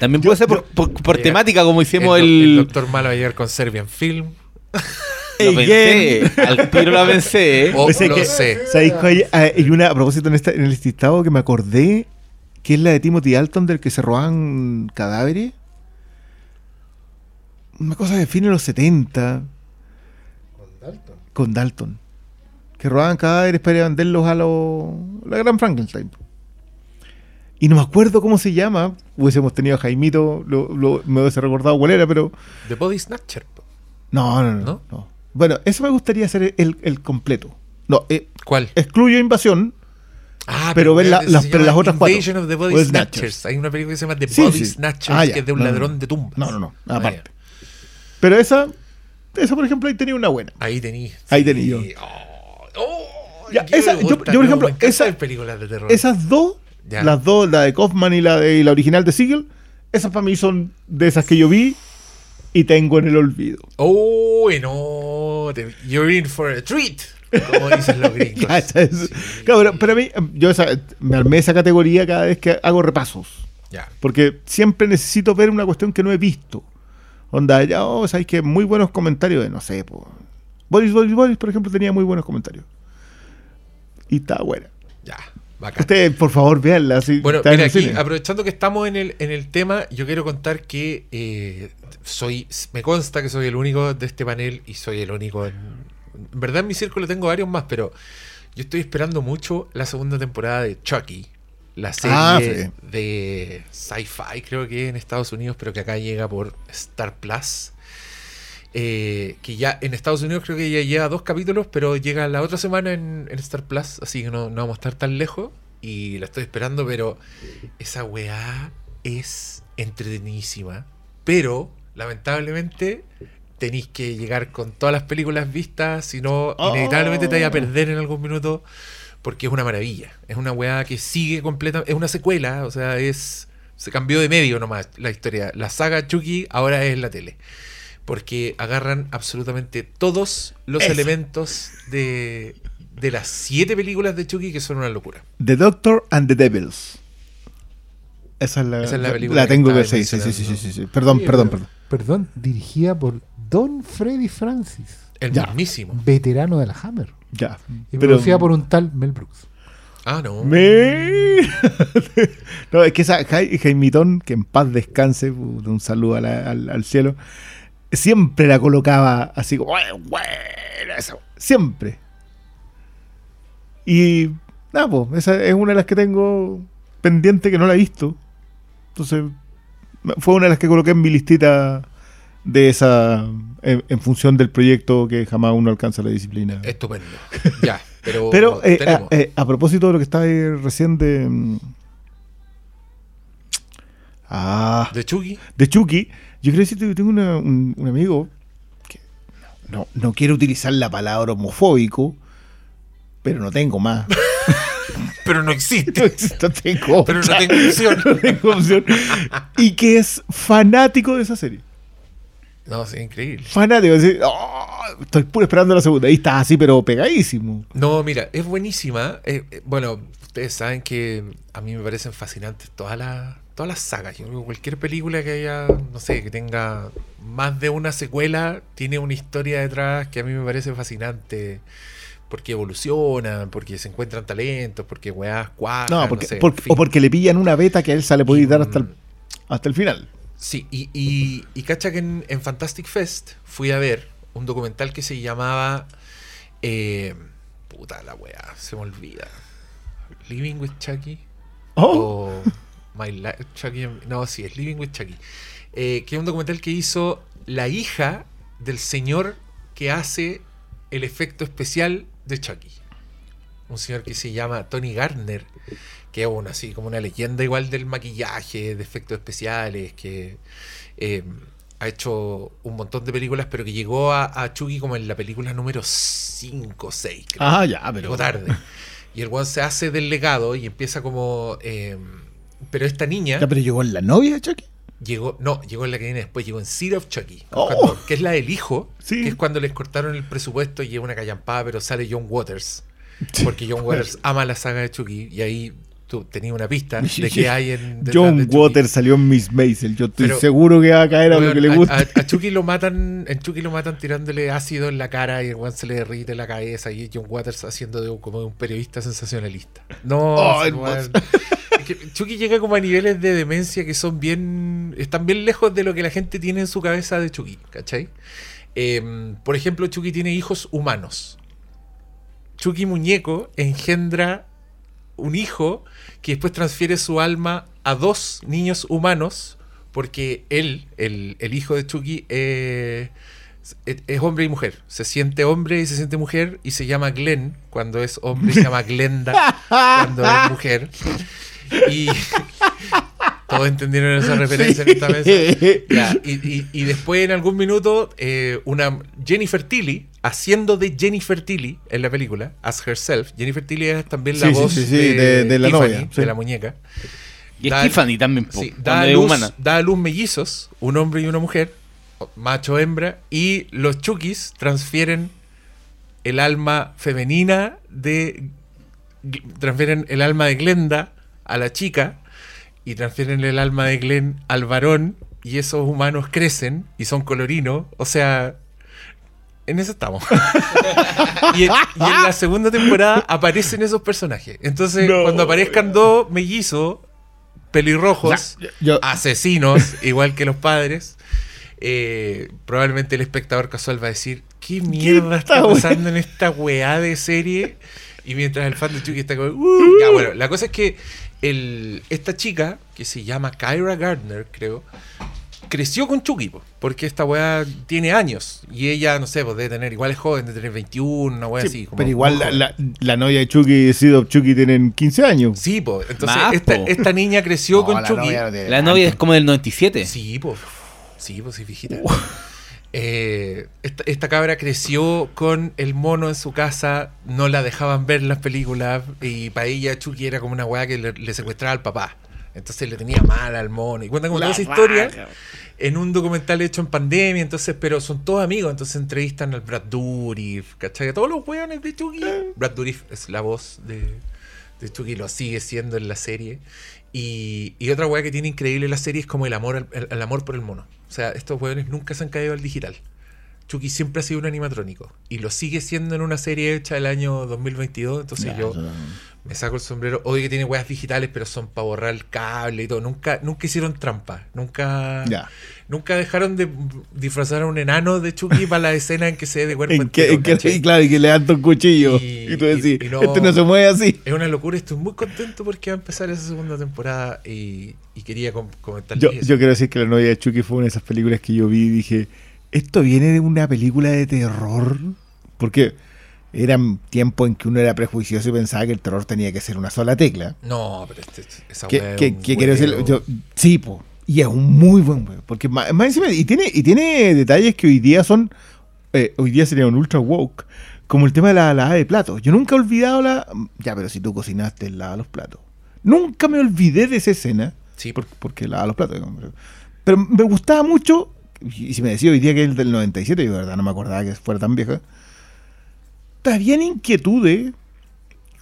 También puede ser por, por- por Mira, temática, como hicimos el, el. do- el doctor Malo va a llegar con Serbian Film. Lo pensé, al tiro la pensé. ¿eh? O Pues es lo que- sé. ¿Sabéis cuál hay, ah, hay una, a propósito, en, esta, en el listado que me acordé, que es la de Timothy Alton, del que se roban cadáveres? Una cosa de fin de los 70, con Dalton. Que robaban cadáveres para venderlos a los, la gran Frankenstein. Y no me acuerdo cómo se llama. Hubiésemos tenido a Jaimito, lo, lo- me hubiese recordado cuál era, pero... The Body Snatcher. No, no, no. ¿No? no. Bueno, eso me gustaría hacer el, el completo. No, eh, ¿Cuál? excluyo Invasión, Ah, pero ver la- se las- pero las otras cuatro. Of the Body Snatchers. Snatchers. Hay una película que se llama The Sí, Body sí. Snatchers, Ah, que es de un No, ladrón de tumbas. No, no, no, Ah, aparte. Pero esa, esa por ejemplo, ahí tenía una buena. Ahí tení. Ahí tení yo. Oh, oh, yo- yo, por ejemplo, ver películas de terror. Esas dos, Ya. las dos, la de Kaufman y la de y la original de Siegel, esas para mí son de esas que yo vi y tengo en el olvido. Uy, no. te- You're in for a treat. Como dicen los gringos. Sí. Claro, pero, pero a mí, yo esa- me armé esa categoría cada vez que hago repasos. Ya. Porque siempre necesito ver una cuestión que no he visto. Onda, ya, oh, sabéis que muy buenos comentarios de, no sé, po. Boris, Boris, Boris, por ejemplo, tenía muy buenos comentarios. Y está buena. Ya. Bacán. Ustedes, por favor, véanla. Si Bueno, mira, aquí, cine. aprovechando que estamos en el, en el tema, yo quiero contar que eh, soy, me consta que soy el único de este panel y soy el único en, en verdad en mi círculo tengo varios más, pero yo estoy esperando mucho la segunda temporada de Chucky, la serie Ah, sí. de sci-fi, creo que en Estados Unidos, pero que acá llega por Star Plus. Eh, que ya en Estados Unidos creo que ya lleva dos capítulos, pero llega la otra semana en, en Star Plus, así que no, no vamos a estar tan lejos. Y la estoy esperando, pero esa weá es entretenidísima. Pero, lamentablemente, tenéis que llegar con todas las películas vistas, si no, Oh. inevitablemente te vaya a perder en algún minuto, porque es una maravilla. Es una weá que sigue completa, es una secuela, o sea, es. Se cambió de medio nomás la historia. La saga Chucky ahora es la tele. Porque agarran absolutamente todos los Eso. elementos de, de las siete películas de Chucky que son una locura. The Doctor and the Devils. Esa es la, Esa es la película la que tengo que estaba sí, sí, sí, sí, sí, sí. Perdón, Sí, perdón, perdón. Perdón, dirigida por Don Freddy Francis, El Ya. mismísimo. veterano de la Hammer. Ya. Y Pero- producida por un tal Mel Brooks. Ah, no. Me... no, es que esa Jai- Jaimitón, que en paz descanse, un saludo a la- al, al cielo, siempre la colocaba así como, "Bueno, eso", siempre. Y nada, pues, esa es una de las que tengo pendiente que no la he visto. Entonces, fue una de las que coloqué en mi listita de esa, en, en función del proyecto que jamás uno alcanza la disciplina. Estupendo. Ya, pero, Pero eh, a, eh, a propósito de lo que estaba ahí recién de. mm, Ah, de Chucky. de Chucky, yo quiero decirte que tengo una- un, un amigo que no, no quiero utilizar la palabra homofóbico, pero no tengo más. Pero no No existe. existe, no tengo Pero no tengo opción. No tengo opción. Y que es fanático de esa serie. No, sí, increíble. Fanático. así, "Oh, estoy puro esperando la segunda. Ahí está así, pero pegadísimo. No, mira, es buenísima. Eh, eh, bueno, ustedes saben que a mí me parecen fascinantes todas las todas las sagas. Cualquier película que haya, no sé, que tenga más de una secuela, tiene una historia detrás que a mí me parece fascinante. porque evolucionan, porque se encuentran talentos, porque weás cuajan, No, no porque, sé, fin. o porque le pillan una beta que a él se le puede dar hasta el, hasta el final. Sí, y, y, y cacha que en, en Fantastic Fest fui a ver un documental que se llamaba. eh, puta la weá, se me olvida. Living with Chucky. Oh, O My Life, Chucky. No, sí, es Living with Chucky. Eh, que es un documental que hizo la hija del señor que hace el efecto especial de Chucky. Un señor que se llama Tony Gardner, que es una, así como una leyenda igual del maquillaje, de efectos especiales, que eh, ha hecho un montón de películas, pero que llegó a, a Chucky como en la película número 5 o 6. creo. ah, ya, pero. Llegó tarde. Y el weón se hace del legado y empieza como. eh, pero esta niña Ya, pero llegó en la novia de Chucky. llegó. No, llegó en la que viene después, llegó en Seed of Chucky. Oh. cuando- que es la del hijo. Sí. Que es cuando les cortaron el presupuesto y es una callampada, pero sale John Waters. Porque John Waters ama la saga de Chucky y ahí tú tenías una pista de que hay en. John. Waters salió en Miss Maisel. Yo estoy Pero- seguro que va a caer a lo que le gusta. A, a Chucky lo matan, en Chucky lo matan tirándole ácido en la cara y el weón se le derrite la cabeza y John Waters haciendo de, como de un periodista sensacionalista. No, Oh, Chucky llega como a niveles de demencia que son bien. están bien lejos de lo que la gente tiene en su cabeza de Chucky, ¿cachai? Em, por ejemplo, Chucky tiene hijos humanos. Chucky Muñeco engendra un hijo que después transfiere su alma a dos niños humanos porque él, el, el hijo de Chucky, eh, es, es hombre y mujer. Se siente hombre y se siente mujer y se llama Glenn cuando es hombre y se llama Glenda cuando es mujer. Y todos entendieron esa referencia en esta mesa. Ya, y, y- y después en algún minuto, eh, una Jennifer Tilly, haciendo de Jennifer Tilly en la película, as herself. Jennifer Tilly es también la Sí, voz sí, sí, de, de- de la Tiffany, novia, sí. de la muñeca. Y Da- Tiffany también, po, Sí, cuando da, a es luz, humana. da a luz mellizos, un hombre y una mujer, o- macho hembra, y los Chukis transfieren el alma femenina de. transfieren el alma de Glenda a la chica y transfieren el alma de Glenn al varón y esos humanos crecen y son colorinos, o sea, en eso estamos. y, en, y en la segunda temporada aparecen esos personajes. Entonces, No. cuando aparezcan dos mellizos, pelirrojos, yo- asesinos, igual que los padres, eh, probablemente el espectador casual va a decir, ¿qué mierda está pasando en esta weá de serie? Y mientras el fan de Chucky está como, "Uh". ya bueno, la cosa es que el, esta chica, que se llama Kyra Gardner, creo, creció con Chucky, po, porque esta weá tiene años. Y ella, no sé, pues debe tener, igual es joven, debe tener 21, una weá Sí, así. como pero igual la, la, la novia de Chucky y Sid of Chucky tienen 15 años. Sí, pues. Entonces, Más, esta, po. esta niña creció No, con la Chucky. novia no tiene La novia es como del 97. Sí, pues. Sí, pues sí, viejita. Eh, esta, esta cabra creció con el mono en su casa, no la dejaban ver las películas y para ella Chucky era como una weá que le, le secuestraba al papá. Entonces le tenía mal al mono. Y cuentan como toda esa historia en un documental hecho en pandemia, entonces, pero son todos amigos, entonces entrevistan al Brad Dourif, ¿cachai? A todos los weones de Chucky. Brad Dourif es la voz de, de Chucky, lo sigue siendo en la serie. Y, y otra weá que tiene increíble la serie es como el amor, al- el, el amor por el mono. O sea, estos weones nunca se han caído al digital. Chucky siempre ha sido un animatrónico y lo sigue siendo en una serie hecha el año 2022, entonces yo me saco el sombrero. Odio que tiene weas digitales, pero son para borrar el cable y todo. Nunca, nunca hicieron trampa. Nunca, Ya. nunca dejaron de disfrazar a un enano de Chucky para la escena en que se ve de cuerpo En que, entero, en que- ¿cachai? y claro, y que le dan un cuchillo. Y- Y, tú decís, y- no- este no se mueve así. Es una locura. Estoy muy contento porque va a empezar esa segunda temporada y, quería com- comentarles Yo, eso. yo quiero decir que la novia de Chucky fue una de esas películas que yo vi y dije, ¿esto viene de una película de terror? Porque eran tiempos en que uno era prejuicioso y pensaba que el terror tenía que ser una sola tecla. No, pero este, esa Que, que- un que quiero decir, huevo. yo, sí, po, y es un muy buen juego. Porque más, más encima, y tiene, y tiene detalles que hoy día son, eh, hoy día serían ultra woke, como el tema de la lavada de platos. Yo nunca he olvidado la, ya, pero si tú cocinaste, lava los platos. Nunca me olvidé de esa escena. Sí, Por- porque lava los platos. pero me gustaba mucho, y si me decía hoy día que es del 97, yo de verdad no me acordaba que fuera tan vieja. Habían inquietudes.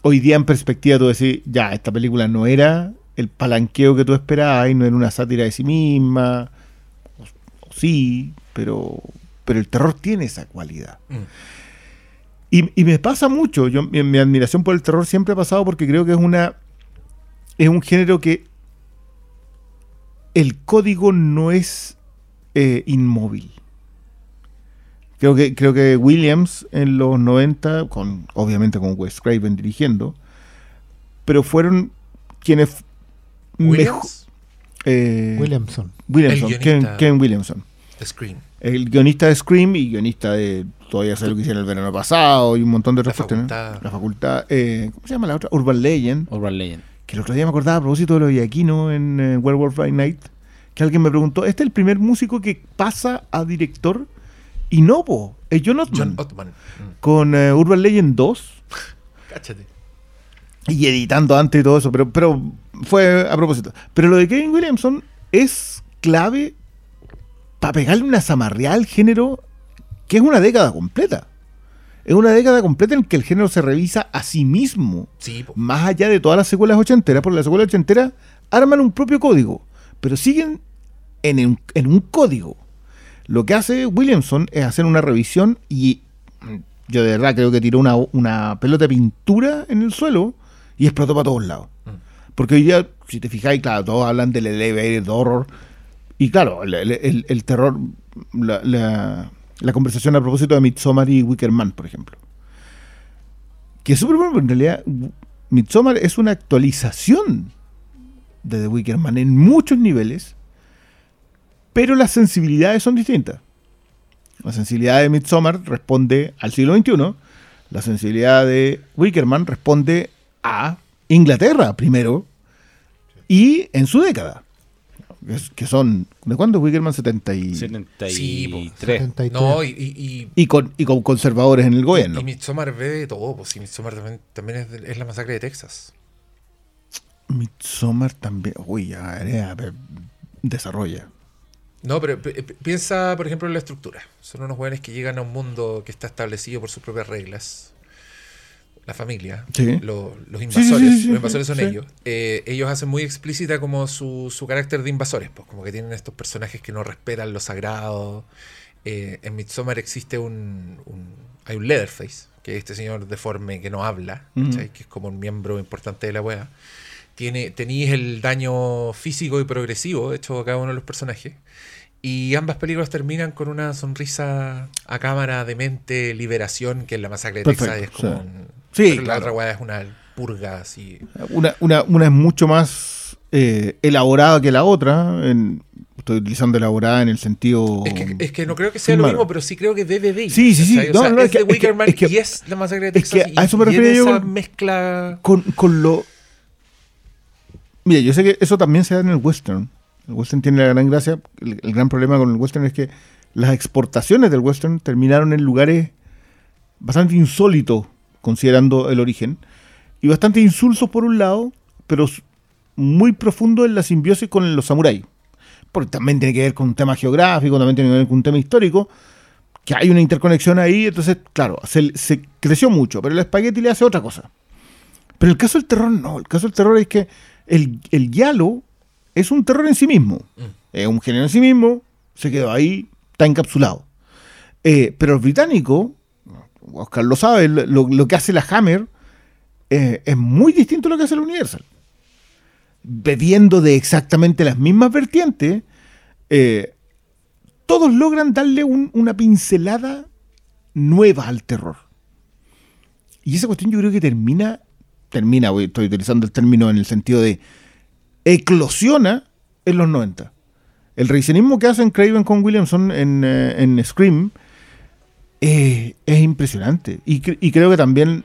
Hoy día en perspectiva tú decís, ya, esta película no era el palanqueo que tú esperabas y no era una sátira de sí misma. O, o sí, pero, pero el terror tiene esa cualidad. Mm. Y, y me pasa mucho, yo, mi, mi admiración por el terror siempre ha pasado porque creo que es una es un género que el código no es eh, inmóvil. Creo que, creo que Williams en los 90, con, obviamente con Wes Craven dirigiendo, pero fueron quienes. Williams, eh, Williamson. Williamson, El Ken, guionista. Ken Williamson. Screen. El guionista de Scream y guionista de Todavía sé lo que hicieron el verano pasado y un montón de La otras cuestiones. facultad. La facultad. eh, ¿Cómo se llama la otra? Urban Legend. Urban Legend. Que el otro día me acordaba a propósito de lo de Aquino en eh, Werewolf by Night. Que alguien me preguntó: ¿Este es el primer músico que pasa a director? Y no, po, es John Ottman. John Ottman. Mm. con eh, Urban Legend 2 Cáchate. y editando antes y todo eso, pero, pero fue a propósito. Pero lo de Kevin Williamson es clave para pegarle una zamarreada al género que es una década completa. Es una década completa en que el género se revisa a sí mismo, Sí, más allá de todas las secuelas ochenteras, porque las secuelas ochenteras arman un propio código, pero siguen en en un código. Lo que hace Williamson es hacer una revisión y yo de verdad creo que tiró una, una pelota de pintura en el suelo y explotó para todos lados. Mm. Porque hoy día, si te fijáis, claro, todos hablan del elevated horror. Y claro, el, el- terror, la, la- la conversación a propósito de Midsommar y Wicker Man, por ejemplo. Que es súper bueno, pero en realidad Midsommar es una actualización de The Wicker Man en muchos niveles, pero las sensibilidades son distintas. La sensibilidad de Midsommar responde al siglo XXI, la sensibilidad de Wickerman responde a Inglaterra primero y en su década. Que son, ¿de cuándo es Wickerman? 70 y, 73. Sí, po. 73. No, y, y, y, con, y con conservadores en el y, gobierno. y Midsommar ve de todo, pues si Midsommar también, también es, de- es la masacre de Texas. Midsommar también, uy, ya, ver, desarrolla. No, pero pi- pi- piensa, por ejemplo, en la estructura. Son unos jóvenes que llegan a un mundo que está establecido por sus propias reglas. La familia, Sí. lo- los invasores, sí, sí, los invasores son ellos. Eh, ellos hacen muy explícita como su, su carácter de invasores, pues como que tienen estos personajes que no respetan lo sagrado. Eh, en Midsommar existe un, un- hay un Leatherface, que es este señor deforme que no habla, que es como un miembro importante de la wea. Tiene, tenéis el daño físico y progresivo hecho a cada uno de los personajes. Y ambas películas terminan con una sonrisa a cámara de mente, liberación, que en la masacre de Texas es como sí. un- Sí, la otra weá es una purga así. Una, una, una es mucho más eh, elaborada que la otra. en- estoy utilizando elaborada en el sentido. Es que, es que no creo que sea lo mismo, pero sí creo que debe de. Sí, sí, sí. O sea, no, es, es que- de Wickerman es que- y es la masacre de es que Texas. a eso me en yo con- mezcla. con, con lo. Mira, yo sé que eso también se da en el western. El western tiene la gran gracia. El, gran problema con el western es que las exportaciones del western terminaron en lugares bastante insólitos, considerando el origen, y bastante insulsos por un lado, pero muy profundo en la simbiosis con los samuráis. Porque también tiene que ver con un tema geográfico, también tiene que ver con un tema histórico, que hay una interconexión ahí, entonces, claro, se, se creció mucho, pero el espagueti le hace otra cosa. Pero el caso del terror no, el caso del terror es que el, el giallo es un terror en sí mismo, Mm. es un género en sí mismo, se quedó ahí, está encapsulado. Eh, pero el británico, Oscar lo sabe, lo, lo que hace la Hammer eh, es muy distinto a lo que hace la Universal. Bebiendo de exactamente las mismas vertientes, eh, todos logran darle un- una pincelada nueva al terror. Y esa cuestión yo creo que termina, termina, voy- estoy utilizando el término en el sentido de eclosiona en los 90. El revisionismo que hacen Craven con Williamson en, eh, en Scream eh, es impresionante. Y, cre- y creo que también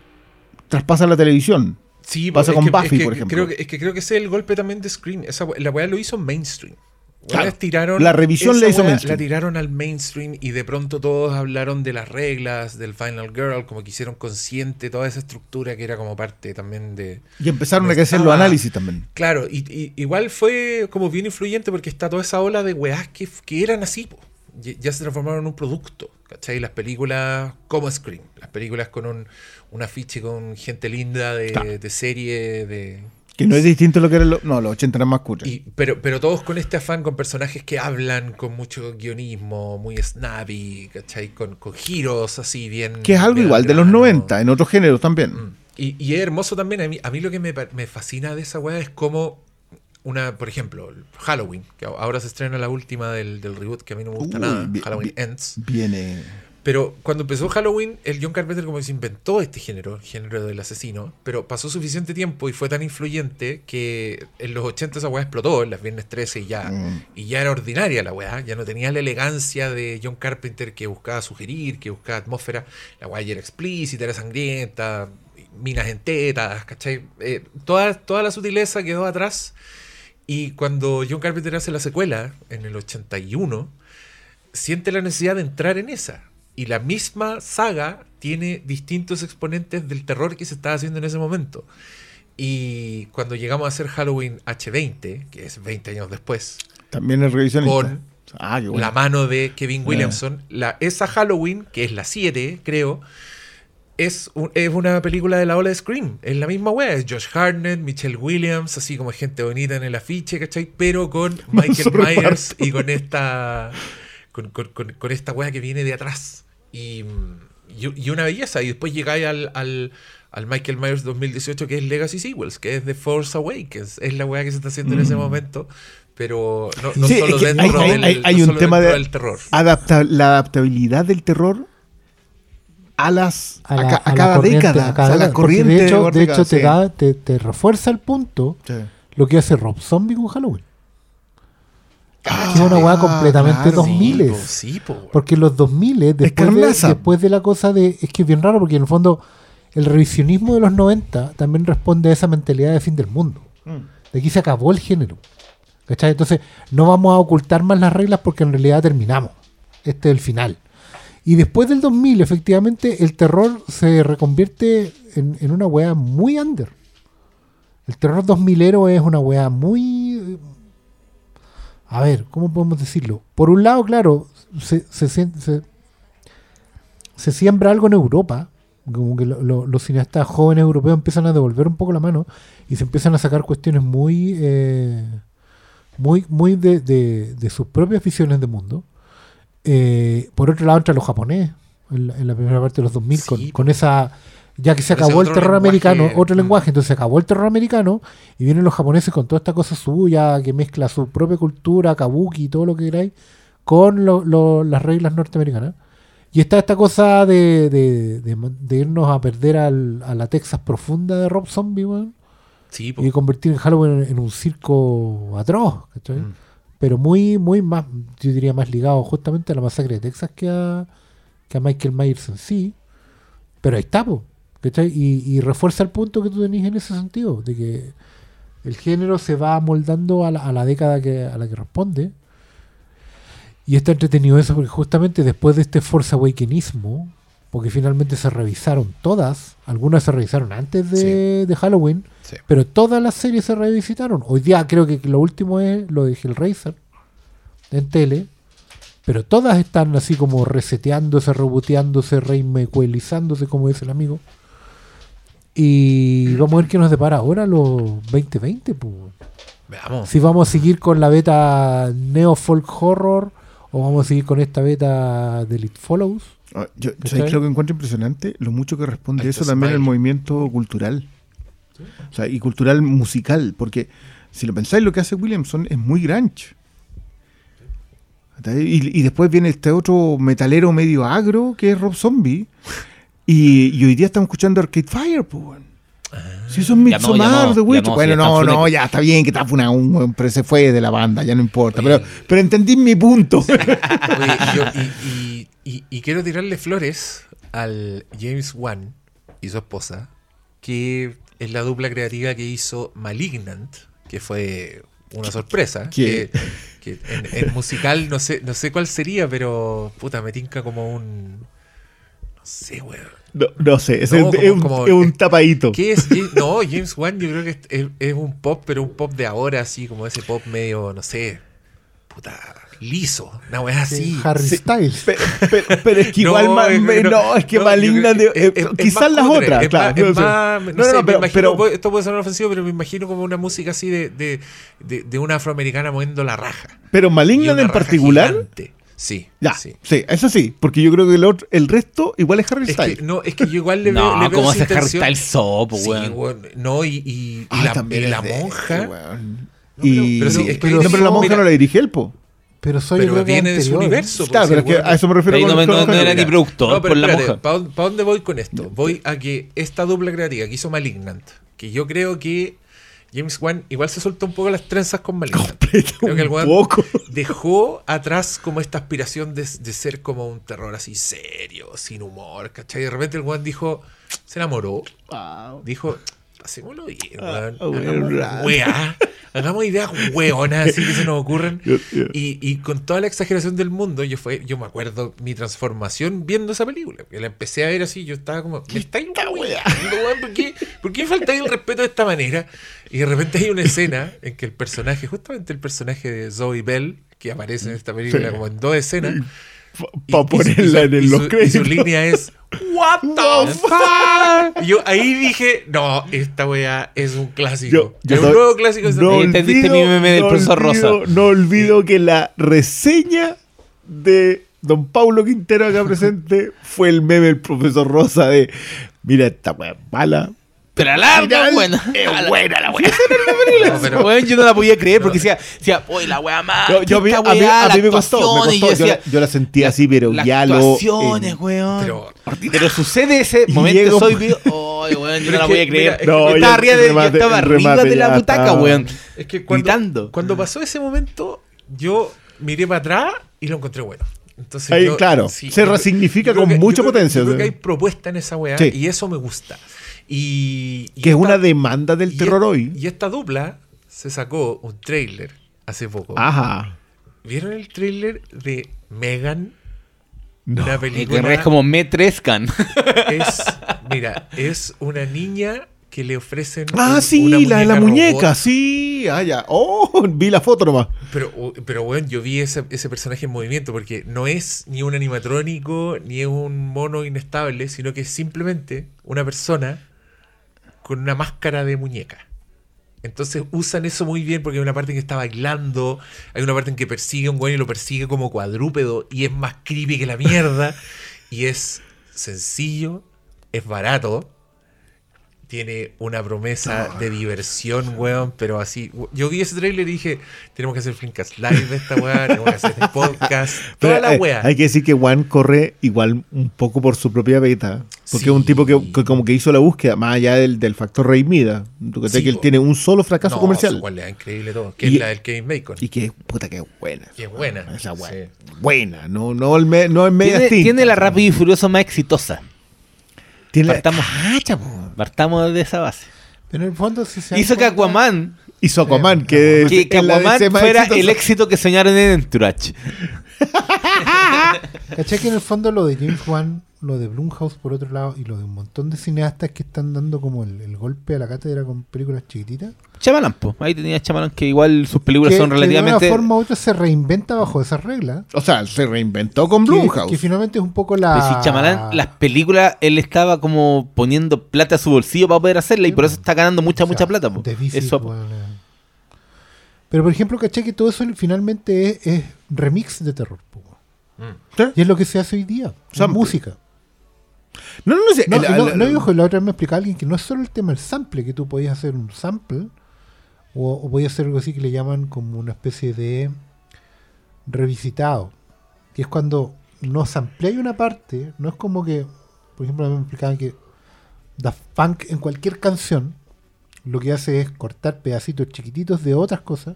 traspasa la televisión. Sí, Pasa con que- Buffy, que por ejemplo. Creo que, es que creo que ese es el golpe también de Scream. Esa, la weá lo hizo mainstream. Claro, Weones tiraron, la revisión la hizo mainstream. La tiraron al mainstream y de pronto todos hablaron de las reglas, del Final Girl, como que hicieron consciente toda esa estructura que era como parte también de... Y empezaron a crecer los análisis también. Claro, y, y- igual fue como bien influyente porque está toda esa ola de weás que, que eran así, po. Ya, ya se transformaron en un producto, ¿cachai? Las películas como Scream, las películas con un, un afiche con gente linda de, Claro. de serie, de... Que no es distinto a lo que eran los. No, los 80 eran más. Y, pero, pero todos con este afán, con personajes que hablan con mucho guionismo, muy snappy, ¿cachai? Con, con giros así bien. Que es algo igual al de los grano. 90, en otros géneros también. Mm. Y, y es hermoso también. A mí, a mí lo que me, me fascina de esa weá es como una, por ejemplo, Halloween, que ahora se estrena la última del, del reboot que a mí no me gusta nada. Halloween Ends. Viene. Pero cuando empezó Halloween, el John Carpenter como que se inventó este género, el género del asesino, pero pasó suficiente tiempo y fue tan influyente que en los 80 esa weá explotó, en las viernes 13 y ya, Mm. y ya era ordinaria la weá, ya no tenía la elegancia de John Carpenter que buscaba sugerir, que buscaba atmósfera, la weá ya era explícita, era sangrienta, minas en tetas, ¿cachai? Eh, toda, toda la sutileza quedó atrás y cuando John Carpenter hace la secuela, en el 81, siente la necesidad de entrar en esa. Y la misma saga tiene distintos exponentes del terror que se estaba haciendo en ese momento. Y cuando llegamos a hacer Halloween H20, que es 20 años después, También es revisionista. Con Ah, bueno. la mano de Kevin Eh. Williamson, la, esa Halloween, que es la 7, creo, es, un- es una película de la ola de Scream. Es la misma wea. Es Josh Hartnett, Michelle Williams, así como gente bonita en el afiche, ¿cachai? Pero con Michael Myers y con esta. Con, con- con- con esta wea que viene de atrás. Y, y, y una belleza. Y después llegáis al, al, al Michael Myers 2018, que es Legacy Sequels, que es The Force Awakens. Es la wea que se está haciendo en ese Mm. momento. Pero no, no Sí, solo es que dentro hay- del, hay- hay no un solo tema de- del terror. Adapta- la adaptabilidad del terror a las a, la- cada década. a cada o sea, la corriente de hecho, de hecho te, sí. da, te, te refuerza el punto Sí. lo que hace Rob Zombie con Halloween. Que es una weá Ah, completamente claro. 2000 Sí, po, sí, po. Porque en los 2000 después de, después de la cosa de... Es que es bien raro porque en el fondo el revisionismo de los 90 también responde a esa mentalidad de fin del mundo. Mm. De aquí se acabó el género. ¿Cachai? Entonces no vamos a ocultar más las reglas porque en realidad terminamos. Este es el final. Y después del 2000, efectivamente, el terror se reconvierte en, en una weá muy under. El terror 2000ero es una weá muy... A ver, ¿cómo podemos decirlo? Por un lado, claro, se, se, se- se siembra algo en Europa, como que lo- lo- los cineastas jóvenes europeos empiezan a devolver un poco la mano y se empiezan a sacar cuestiones muy, eh, muy, muy de, de- de sus propias visiones de mundo. Eh, por otro lado, entra los japonés en la, en la primera parte de los 2000 con, Sí, con esa... Ya que se acabó el terror lenguaje, americano, otro mm. lenguaje, entonces se acabó el terror americano y vienen los japoneses con toda esta cosa suya que mezcla su propia cultura, kabuki y todo lo que queráis, con lo- lo- las reglas norteamericanas. Y está esta cosa de, de- de- de irnos a perder al- a la Texas profunda de Rob Zombie, weón, Sí, y convertir en Halloween en, en un circo atroz, ¿cachai? Mm. Pero muy, muy más, yo diría más ligado justamente a la masacre de Texas que a, que a Michael Myers en sí. Pero ahí está, po, ¿cachai? Y, y refuerza el punto que tú tenés en ese sentido, de que el género se va moldando a la, a la década que, a la que responde. Y está entretenido eso porque justamente después de este Force Awakenismo, porque finalmente se revisaron todas, algunas se revisaron antes de, de Halloween, Sí. pero todas las series se revisitaron. Hoy día creo que lo último es lo de Hellraiser en tele, pero todas están así como reseteándose, reboteándose, reimecuelizándose, como dice el amigo. Y vamos a ver qué nos depara ahora los 2020. Pues. Veamos. Si vamos a seguir con la beta Neo Folk Horror o vamos a seguir con esta beta del It Follows. Ah, Yo. ¿sabes lo que encuentro impresionante? Lo mucho que responde eso también al movimiento cultural. O sea, y cultural musical, porque si lo pensáis, lo que hace Williamson es muy grunge. Y, y después viene este otro metalero medio agro, que es Rob Zombie. Y, y hoy día estamos escuchando Arcade Fire, pues. bueno. Si eso es Midsommar, ya Witch. no, bueno, no, no, ya está bien que está funado un pero se fue de la banda, ya no importa. Pero, pero entendí mi punto. Y, quiero tirarle flores al James Wan y su esposa, que es la dupla creativa que hizo Malignant, que fue una sorpresa. Que, en musical no sé, no sé cuál sería, pero puta, me tinca como un. No sé, weón. No, no sé, es, No, es como- un, como- es un tapadito. ¿Qué es? James- No, James Wan yo creo que es, un pop, pero un pop de ahora, así como ese pop medio, no sé. puta, liso, una weá así. Harry Sí. Styles. Pero, pero- pero es que igual No, me- no, es que no, maligna de, quizás más las cutre, otras, es claro. más- es no sé. más- no No, no, sé, no, me pero, imagino, pero- esto puede sonar ofensivo, pero me imagino como una música así de, de, de, de una afroamericana moviendo la raja. pero maligna en particular, gigante. Sí, ya, sí. sí. eso sí, porque yo creo que el, otro, el resto igual es Harry Es Styles. que, no, es que yo igual le veo. No, le veo ¿cómo hace Harry. Styles sopo, Sí, weón? No, y, y, y Ah, la, también y es la de monja. ese, weón. pero- y, pero sí, es que pero, no, pero la monja mira- no la dirige él, po. Pero soy Pero viene de su anterior. universo. Claro, pero es que a eso me refiero con, no me- no- no era ni productor por la monja. ¿Para dónde voy con esto? Voy a que esta dupla creativa que hizo Malignant, que yo creo que James Wan igual se soltó un poco las trenzas con Malignant. Creo que el poco. dejó atrás como esta aspiración de, de ser como un terror así serio, sin humor, ¿cachai? Y de repente el weón dijo, se enamoró, dijo, pasémoslo bien, Ah, weón. weón, Hagamos weá, hagamos ideas weonas así que se nos ocurren. Y, y con toda la exageración del mundo, yo fue, yo me acuerdo mi transformación viendo esa película. Que la empecé a ver así, yo estaba como, me weando, weón, ¿por qué, ¿por qué faltáis el respeto de esta manera? Y de repente hay una escena en que el personaje, justamente el personaje de Zoe Bell, que aparece en esta película Sí. como en dos escenas, Para y ponerla su- en y el- su- los Y su línea es, What the fuck? Y yo ahí dije, no, esta weá es un clásico. Yo- yo es un nuevo clásico. No película. entendiste mi meme del profesor olvido- Rosa. No olvido que la reseña de don Paulo Quintero acá presente fue el meme del profesor Rosa de mira esta weá mala. Pero la larga, Final buena. Es buena la weá. No, pero- Weón, yo no la podía creer porque decía, decía, oye, la weá más. Yo, yo a, mí, a mí me costó, me costó. Yo, la- yo la sentí así, pero las ya lo. actuaciones, weón. Pero- Pero, sucede ese Y momento, llega un- soy weón, yo no la voy a creer. mira, No, yo estaba arriba, de, remate- estaba arriba de la butaca, estaba- weón. Es que cuando, Gritando. cuando pasó ese momento, yo miré para atrás y lo encontré bueno. Entonces Ahí, yo- claro, sí, se resignifica con que- mucha yo creo- potencia, Yo creo que hay propuesta en esa weá Sí. y eso me gusta. Y, y que es una demanda del terror e- hoy. Y esta dupla se sacó un trailer hace poco. Ajá. ¿Vieron el trailer de Megan? No. Una película. que Es como me trescan. es, mira, es una niña que le ofrecen. Ah, un- sí, una la de la muñeca, robot. sí. Ah, ya. Oh, vi la foto nomás. Pero, pero bueno, yo vi ese, ese personaje en movimiento porque no es ni un animatrónico ni es un mono inestable, sino que es simplemente una persona con una máscara de muñeca. Entonces usan eso muy bien porque hay una parte en que está bailando, hay una parte en que persigue a un güey y lo persigue como cuadrúpedo y es más creepy que la mierda. y es sencillo, es barato, tiene una promesa de diversión, weón, pero así. Yo vi ese trailer y dije, tenemos que hacer Flinkast Live de esta weá, tenemos que hacer podcast, toda Pero la hay, weá. hay que decir que Juan corre igual un poco por su propia beta. Porque Sí. es un tipo que, que como que hizo la búsqueda, más allá del, del factor Rey Mida. Tú crees Sí, que él tiene un solo fracaso No, comercial. su cualidad increíble todo, que Y- es la del Kevin Bacon. Y que, puta, que buena. Y es buena. Esa weá. Sí. Buena, no, no, el me- no el media Tiene, tinta. tiene la rápido y furioso más exitosa. Tiene la- Partamos. Cacha, po. Partamos de esa base. Pero en el fondo, si se Hizo que Aquaman, Hizo Aquaman, que, que, que la Aquaman fuera exitosa. el éxito que soñaron en Entourage. ¿Cachai que en el fondo lo de James Wan, lo de Blumhouse por otro lado, y lo de un montón de cineastas que están dando como el, el golpe a la cátedra con películas chiquititas? Chamalan, po. Ahí tenía Chamalan que igual sus películas que, son que relativamente. de una forma u otra se reinventa bajo esas reglas. O sea, se reinventó con Blumhouse. que finalmente es un poco la. Pero si Chamalán, las películas, él estaba como poniendo plata a su bolsillo para poder hacerla y por eso está ganando mucha, o sea, mucha plata. po. Visit, Eso. Pero por ejemplo, ¿cachai? Que todo eso finalmente es, es remix de terror. po. ¿Sí? Y es lo que se hace hoy día. Sample. música. No, no, no sé. No, el- no, el- no, la otra vez me explicaba alguien que no es solo el tema del sample, que tú podías hacer un sample, o, o podías hacer algo así que le llaman como una especie de revisitado, que es cuando no sampleáis una parte, no es como que, por ejemplo, me explicaban que Daft Punk en cualquier canción lo que hace es cortar pedacitos chiquititos de otras cosas,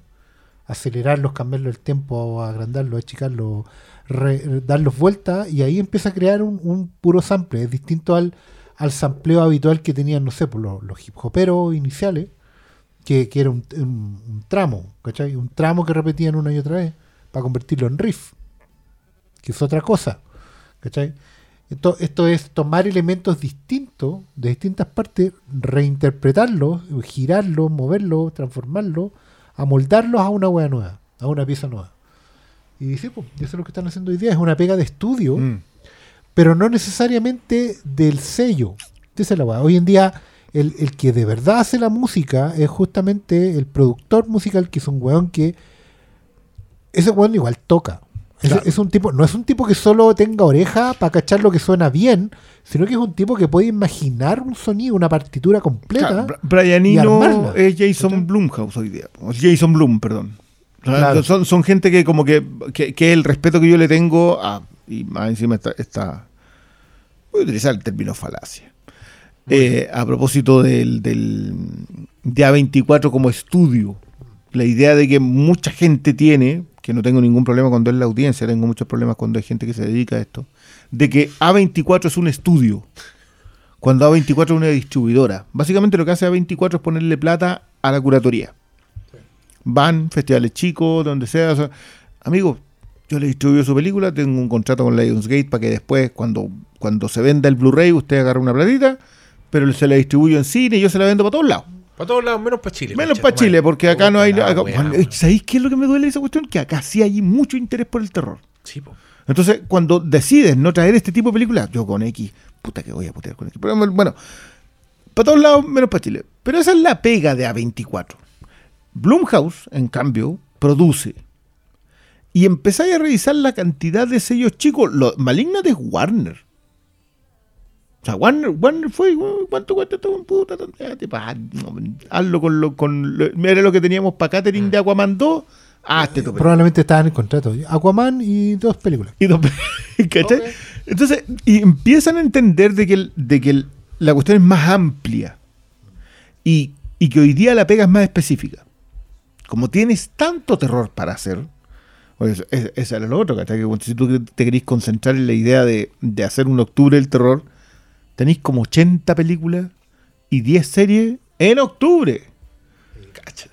acelerarlos, cambiarlo el tiempo, agrandarlos, achicarlos, re- darlos vueltas y ahí empieza a crear un, puro sample. Es distinto al, al sampleo habitual que tenían, no sé, por los, hip hoperos iniciales, que, que era un, un- un tramo, ¿cachai? Un tramo que repetían una y otra vez para convertirlo en riff, que es otra cosa, ¿cachai? Esto, esto es tomar elementos distintos de distintas partes, reinterpretarlos, girarlos, moverlos, transformarlos, amoldarlos a una hueá nueva, a una pieza nueva. Y sí, pues, eso es lo que están haciendo hoy día, es una pega de estudio, Mm. pero no necesariamente del sello. Esa es la weá. Hoy en día, el, el que de verdad hace la música es justamente el productor musical, que es un weón que. Ese weón igual toca. Es, Claro. es un tipo, no es un tipo que solo tenga oreja para cachar lo que suena bien, sino que es un tipo que puede imaginar un sonido, una partitura completa. Claro, Brian Eno es Jason. Blumhouse hoy día. Jason Blum, perdón. Claro. Son, son gente que como que, que, que el respeto que yo le tengo a, y más encima está, está voy a utilizar el término falacia. Eh, a propósito del, del de A24 como estudio, la idea de que mucha gente tiene, que no tengo ningún problema cuando es la audiencia, tengo muchos problemas cuando hay gente que se dedica a esto, de que A24 es un estudio, cuando A24 es una distribuidora. Básicamente lo que hace A24 es ponerle plata a la curatoría. Van, festivales chicos, donde sea. o sea, amigo, yo le distribuyo su película, tengo un contrato con Lionsgate para que después, cuando, cuando se venda el Blu-ray, usted agarre una platita, pero se la distribuyo en cine y yo se la vendo para todos lados. Para todos lados, menos para Chile. Menos para. Chile, porque acá no hay. Acá- bueno. ¿Sabéis qué es lo que me duele esa cuestión? Que acá sí hay mucho interés por el terror. Sí, po. Entonces, cuando decides no traer este tipo de películas, yo con X, puta que voy a putear con X. Pero bueno, para todos lados, menos para Chile. Pero esa es la pega de A24. Blumhouse, en cambio, produce. Y empezáis a revisar la cantidad de sellos chicos. Lo, Malignant es Warner. O sea, Warner, Warner fue, "Oh, ¿cuánto cuesta esto? Puta, pasa, no, hazlo con lo, con lo- mira lo que teníamos para catering de Aquaman 2. Hazte tu película. Probablemente estaban en contrato. Aquaman y dos películas. Y dos- ¿cachai? Entonces, y empiezan a entender de que, el- de que el- la cuestión es más amplia y, y que hoy día la pega es más específica. Como tienes tanto terror para hacer, pues es- esa era lo otro, ¿cachai? Que si tú te querés concentrar en la idea de, de hacer un octubre del terror, tenéis como 80 películas y 10 series en octubre. Cáchate.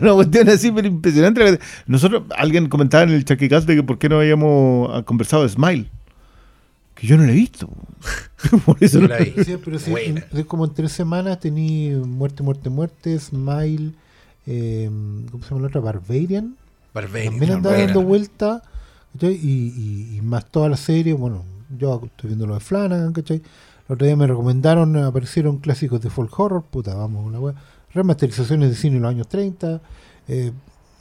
Una cuestión así, pero impresionante. Nosotros, alguien comentaba en el Chaquicast de que por qué no habíamos ah, conversado de Smile. Que yo no lo he visto. por eso Yo no- la vi. Sí, pero sí, en- de como en tres semanas tení Muerte, Muerte, Muerte, Smile, eh, ¿cómo se llama la otra? Barbarian. Barbarian. También andaba Barbarian. dando vuelta. Y, y- y más toda la serie. Bueno, yo estoy viendo lo de Flanagan, ¿cachai? El otro día me recomendaron, aparecieron clásicos de folk horror, puta, vamos, una wea. Remasterizaciones de cine en los años 30. Eh,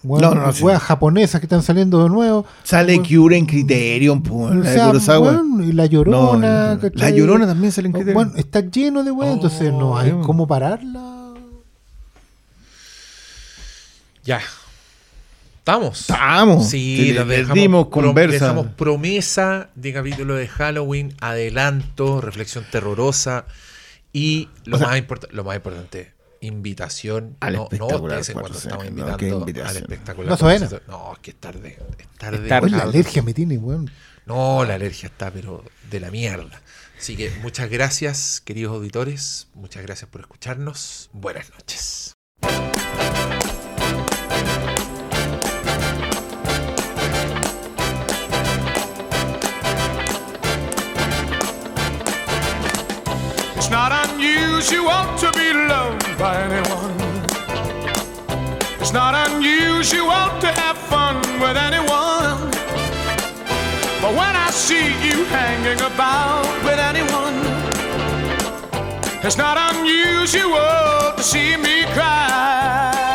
weón, No, no, no, sí. weas japonesas que están saliendo de nuevo. Sale. Cure en Criterion, O la sea, weón, y la llorona. La Llorona también sale en Oh, Criterion. Bueno, está lleno de weas, entonces no hay Oh, cómo pararla. Ya. ¿Estamos? Estamos. Sí, Sí, nos le dejamos, conversa. dejamos promesa de capítulo de Halloween, adelanto, reflexión terrorosa y lo, O sea- más, import- lo más importante, invitación. Al no, no espectacular ustedes cuando 4C, estamos no, invitando qué al espectacular. No suena. 4C. No, es que es tarde. Es tarde. Es tarde. Weón, la alergia me tiene, weón. No, la alergia está, pero de la mierda. Así que muchas gracias, queridos auditores. Muchas gracias por escucharnos. Buenas noches. Unusual to be loved by anyone. It's not unusual to have fun with anyone. But when I see you hanging about with anyone, it's not unusual to see me cry.